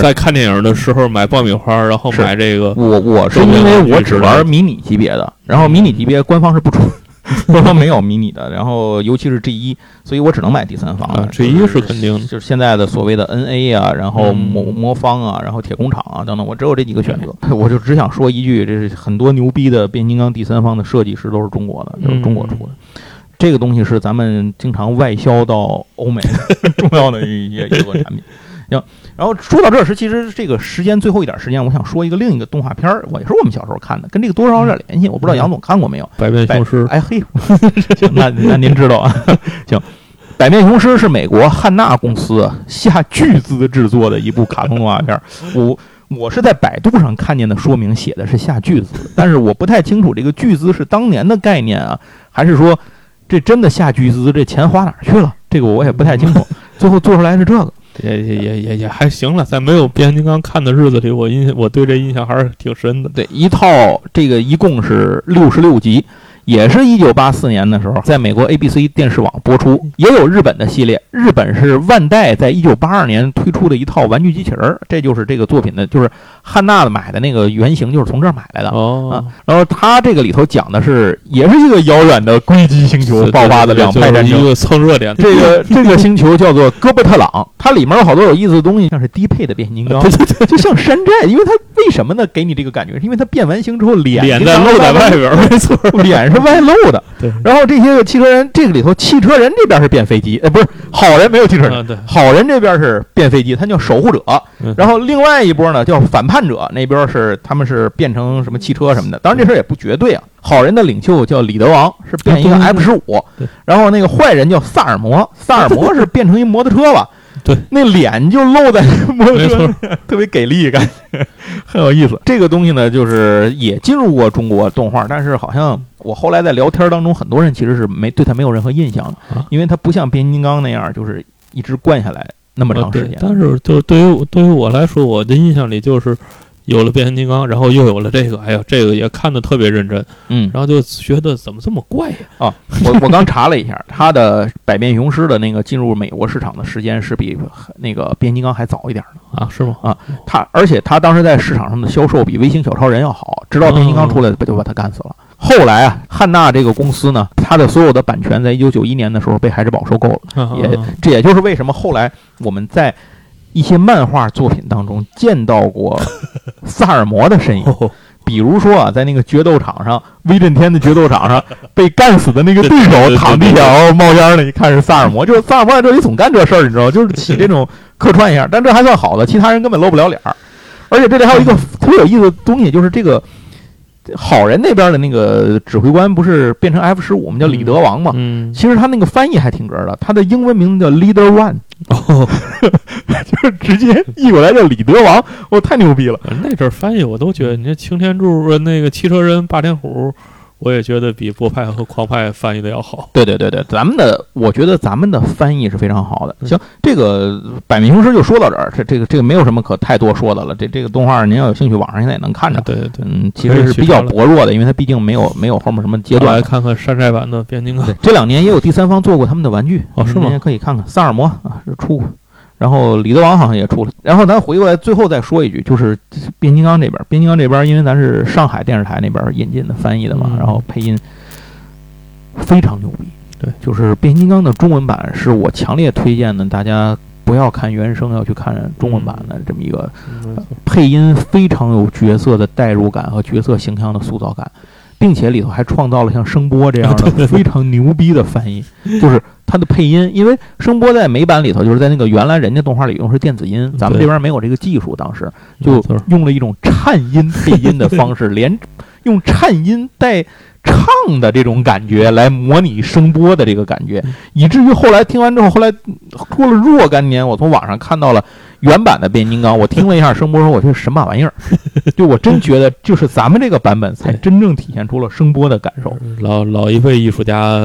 在看电影的时候买爆米花，然后买这个。我我是因为我只玩迷你级别的，然后迷你级别官方是不出。官方没有迷你的，然后尤其是 G 一，所以我只能买第三方的。G 一是肯定，就是现在的所谓的 NA 啊，然后魔魔方啊，然后铁工厂啊等等，我只有这几个选择。我就只想说一句，这是很多牛逼的变形金刚第三方的设计师都是中国的，都是中国出的。这个东西是咱们经常外销到欧美 重要的一些一个产品。行。然后说到这儿时，其实这个时间最后一点时间，我想说一个另一个动画片儿，我也是我们小时候看的，跟这个多少有点联系。我不知道杨总看过没有《百变雄狮》？哎嘿，行，那那您知道啊？行，《百变雄狮》是美国汉纳公司下巨资制作的一部卡通动画片儿。我我是在百度上看见的说明，写的是下巨资，但是我不太清楚这个巨资是当年的概念啊，还是说这真的下巨资，这钱花哪儿去了？这个我也不太清楚。最后做出来是这个。也也也也也还行了，在没有变形金刚看的日子里，我印象我对这印象还是挺深的。对，一套这个一共是六十六集。也是一九八四年的时候，在美国 ABC 电视网播出，也有日本的系列。日本是万代在一九八二年推出的一套玩具机器人，这就是这个作品的，就是汉娜的买的那个原型，就是从这儿买来的。哦，然后它这个里头讲的是，也是一个遥远的硅基星球爆发的两派战争，一个蹭热点。这个 这个星球叫做哥布特朗，它里面有好多有意思的东西，像是低配的变形金刚，对对就像山寨。因为它为什么呢？给你这个感觉，是因为它变完形之后脸脸在露在外边，没错，脸是外露的。对，然后这些个汽车人，这个里头汽车人这边是变飞机，呃，不是好人没有汽车人，对，好人这边是变飞机，他叫守护者。然后另外一波呢叫反叛者，那边是他们是变成什么汽车什么的。当然这事儿也不绝对啊。好人的领袖叫李德王，是变一个 F 十五，然后那个坏人叫萨尔摩，萨尔摩是变成一摩托车了。对，那脸就露在摩托车，特别给力，感觉很有意思。这个东西呢，就是也进入过中国动画，但是好像我后来在聊天当中，很多人其实是没对他没有任何印象的，因为它不像变形金刚那样，就是一直灌下来那么长时间。但是，就对于对于我来说，我的印象里就是有了变形金刚，然后又有了这个，哎呀，这个也看得特别认真，嗯然后就觉得怎么这么怪呀？啊，我我刚查了一下，它的百变雄狮的那个进入美国市场的时间是比那个变形金刚还早一点的。啊，是吗？啊它而且它当时在市场上的销售比微型小超人要好，直到变形金刚出来，就把它干死了。后来啊，汉纳这个公司呢，它的所有的版权在一九九一年的时候被孩之宝收购了。啊也这也就是为什么后来我们在一些漫画作品当中见到过 萨尔摩的身影，哦。比如说啊，在那个决斗场上，威震天的决斗场上被干死的那个 对手躺地下，然后冒烟了，一看是萨尔摩，就是萨尔摩在这里总干这事儿，你知道吗，就是起这种客串一下，但这还算好的，其他人根本露不了脸儿。而且这里还有一个特别有意思的东西，就是这个好人那边的那个指挥官不是变成 F 十五，我们叫李德王嘛，嗯，其实他那个翻译还挺哏儿的，他的英文名字叫 Leader One，哦，就是直接译过来叫李德王，我太牛逼了。那阵儿翻译我都觉得，你这擎天柱呃那个汽车人霸天虎，我也觉得比波派和狂派翻译的要好。对对对对，咱们的我觉得咱们的翻译是非常好的。嗯行，这个百面雄狮就说到这儿，这这个这个没有什么可太多说的了。这这个动画您要有兴趣，网上现在也能看着。对对对，嗯，其实是比较薄弱的，因为它毕竟没有没有后面什么阶我来段。看看山寨版的变形金刚，这两年也有第三方做过他们的玩具，哦是吗您也可以看看。萨尔摩啊是出过，然后李德王好像也出了。然后咱回过来最后再说一句，就是变形金刚这边，变形金刚这边因为咱是上海电视台那边引进的翻译的嘛，嗯然后配音非常牛逼。对，就是变形金刚的中文版是我强烈推荐的，大家不要看原声，要去看中文版的这么一个嗯配音非常有角色的代入感和角色形象的塑造感，并且里头还创造了像声波这样的 非常牛逼的翻译，就是它的配音，因为声波在美版里头就是在那个原来人家动画里用是电子音，咱们这边没有这个技术，当时就用了一种颤音配音的方式，连用颤音带唱的这种感觉来模拟声波的这个感觉，以至于后来听完之后，后来过了若干年，我从网上看到了原版的变形金刚，我听了一下声波，说我这是什么玩意儿？就我真觉得，就是咱们这个版本才真正体现出了声波的感受。老老一辈艺术家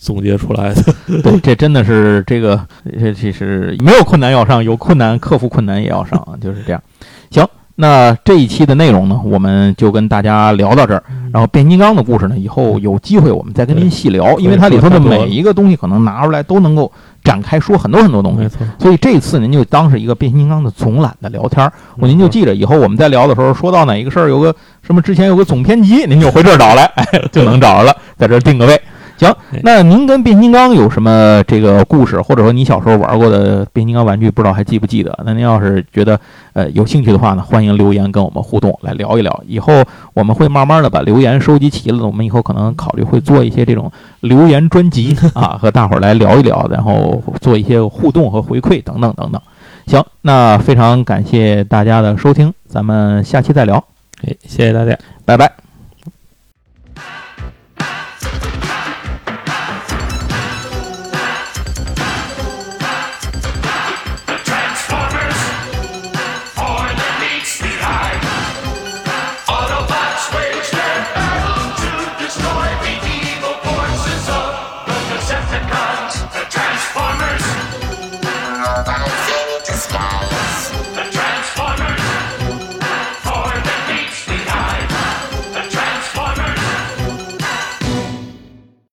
总结出来的。对，这真的是这个，这其实没有困难要上，有困难克服困难也要上，啊就是这样。行，那这一期的内容呢，我们就跟大家聊到这儿。然后变形金刚的故事呢，以后有机会我们再跟您细聊，因为它里头的每一个东西可能拿出来都能够展开说很多很多东西没。错，所以这次您就当是一个变形金刚的总览的聊天儿，我您就记着，以后我们在聊的时候说到哪一个事儿，有个什么之前有个总编辑，您就回这儿找来，哎，就能找着了，在这儿定个位。行哎，那您跟变形金刚有什么这个故事，或者说你小时候玩过的变形金刚玩具，不知道还记不记得？那您要是觉得呃有兴趣的话呢，欢迎留言跟我们互动，来聊一聊。以后我们会慢慢的把留言收集齐了，我们以后可能考虑会做一些这种留言专辑 啊，和大伙儿来聊一聊，然后做一些互动和回馈等等等等。行，那非常感谢大家的收听，咱们下期再聊，哎，谢谢大家。拜拜。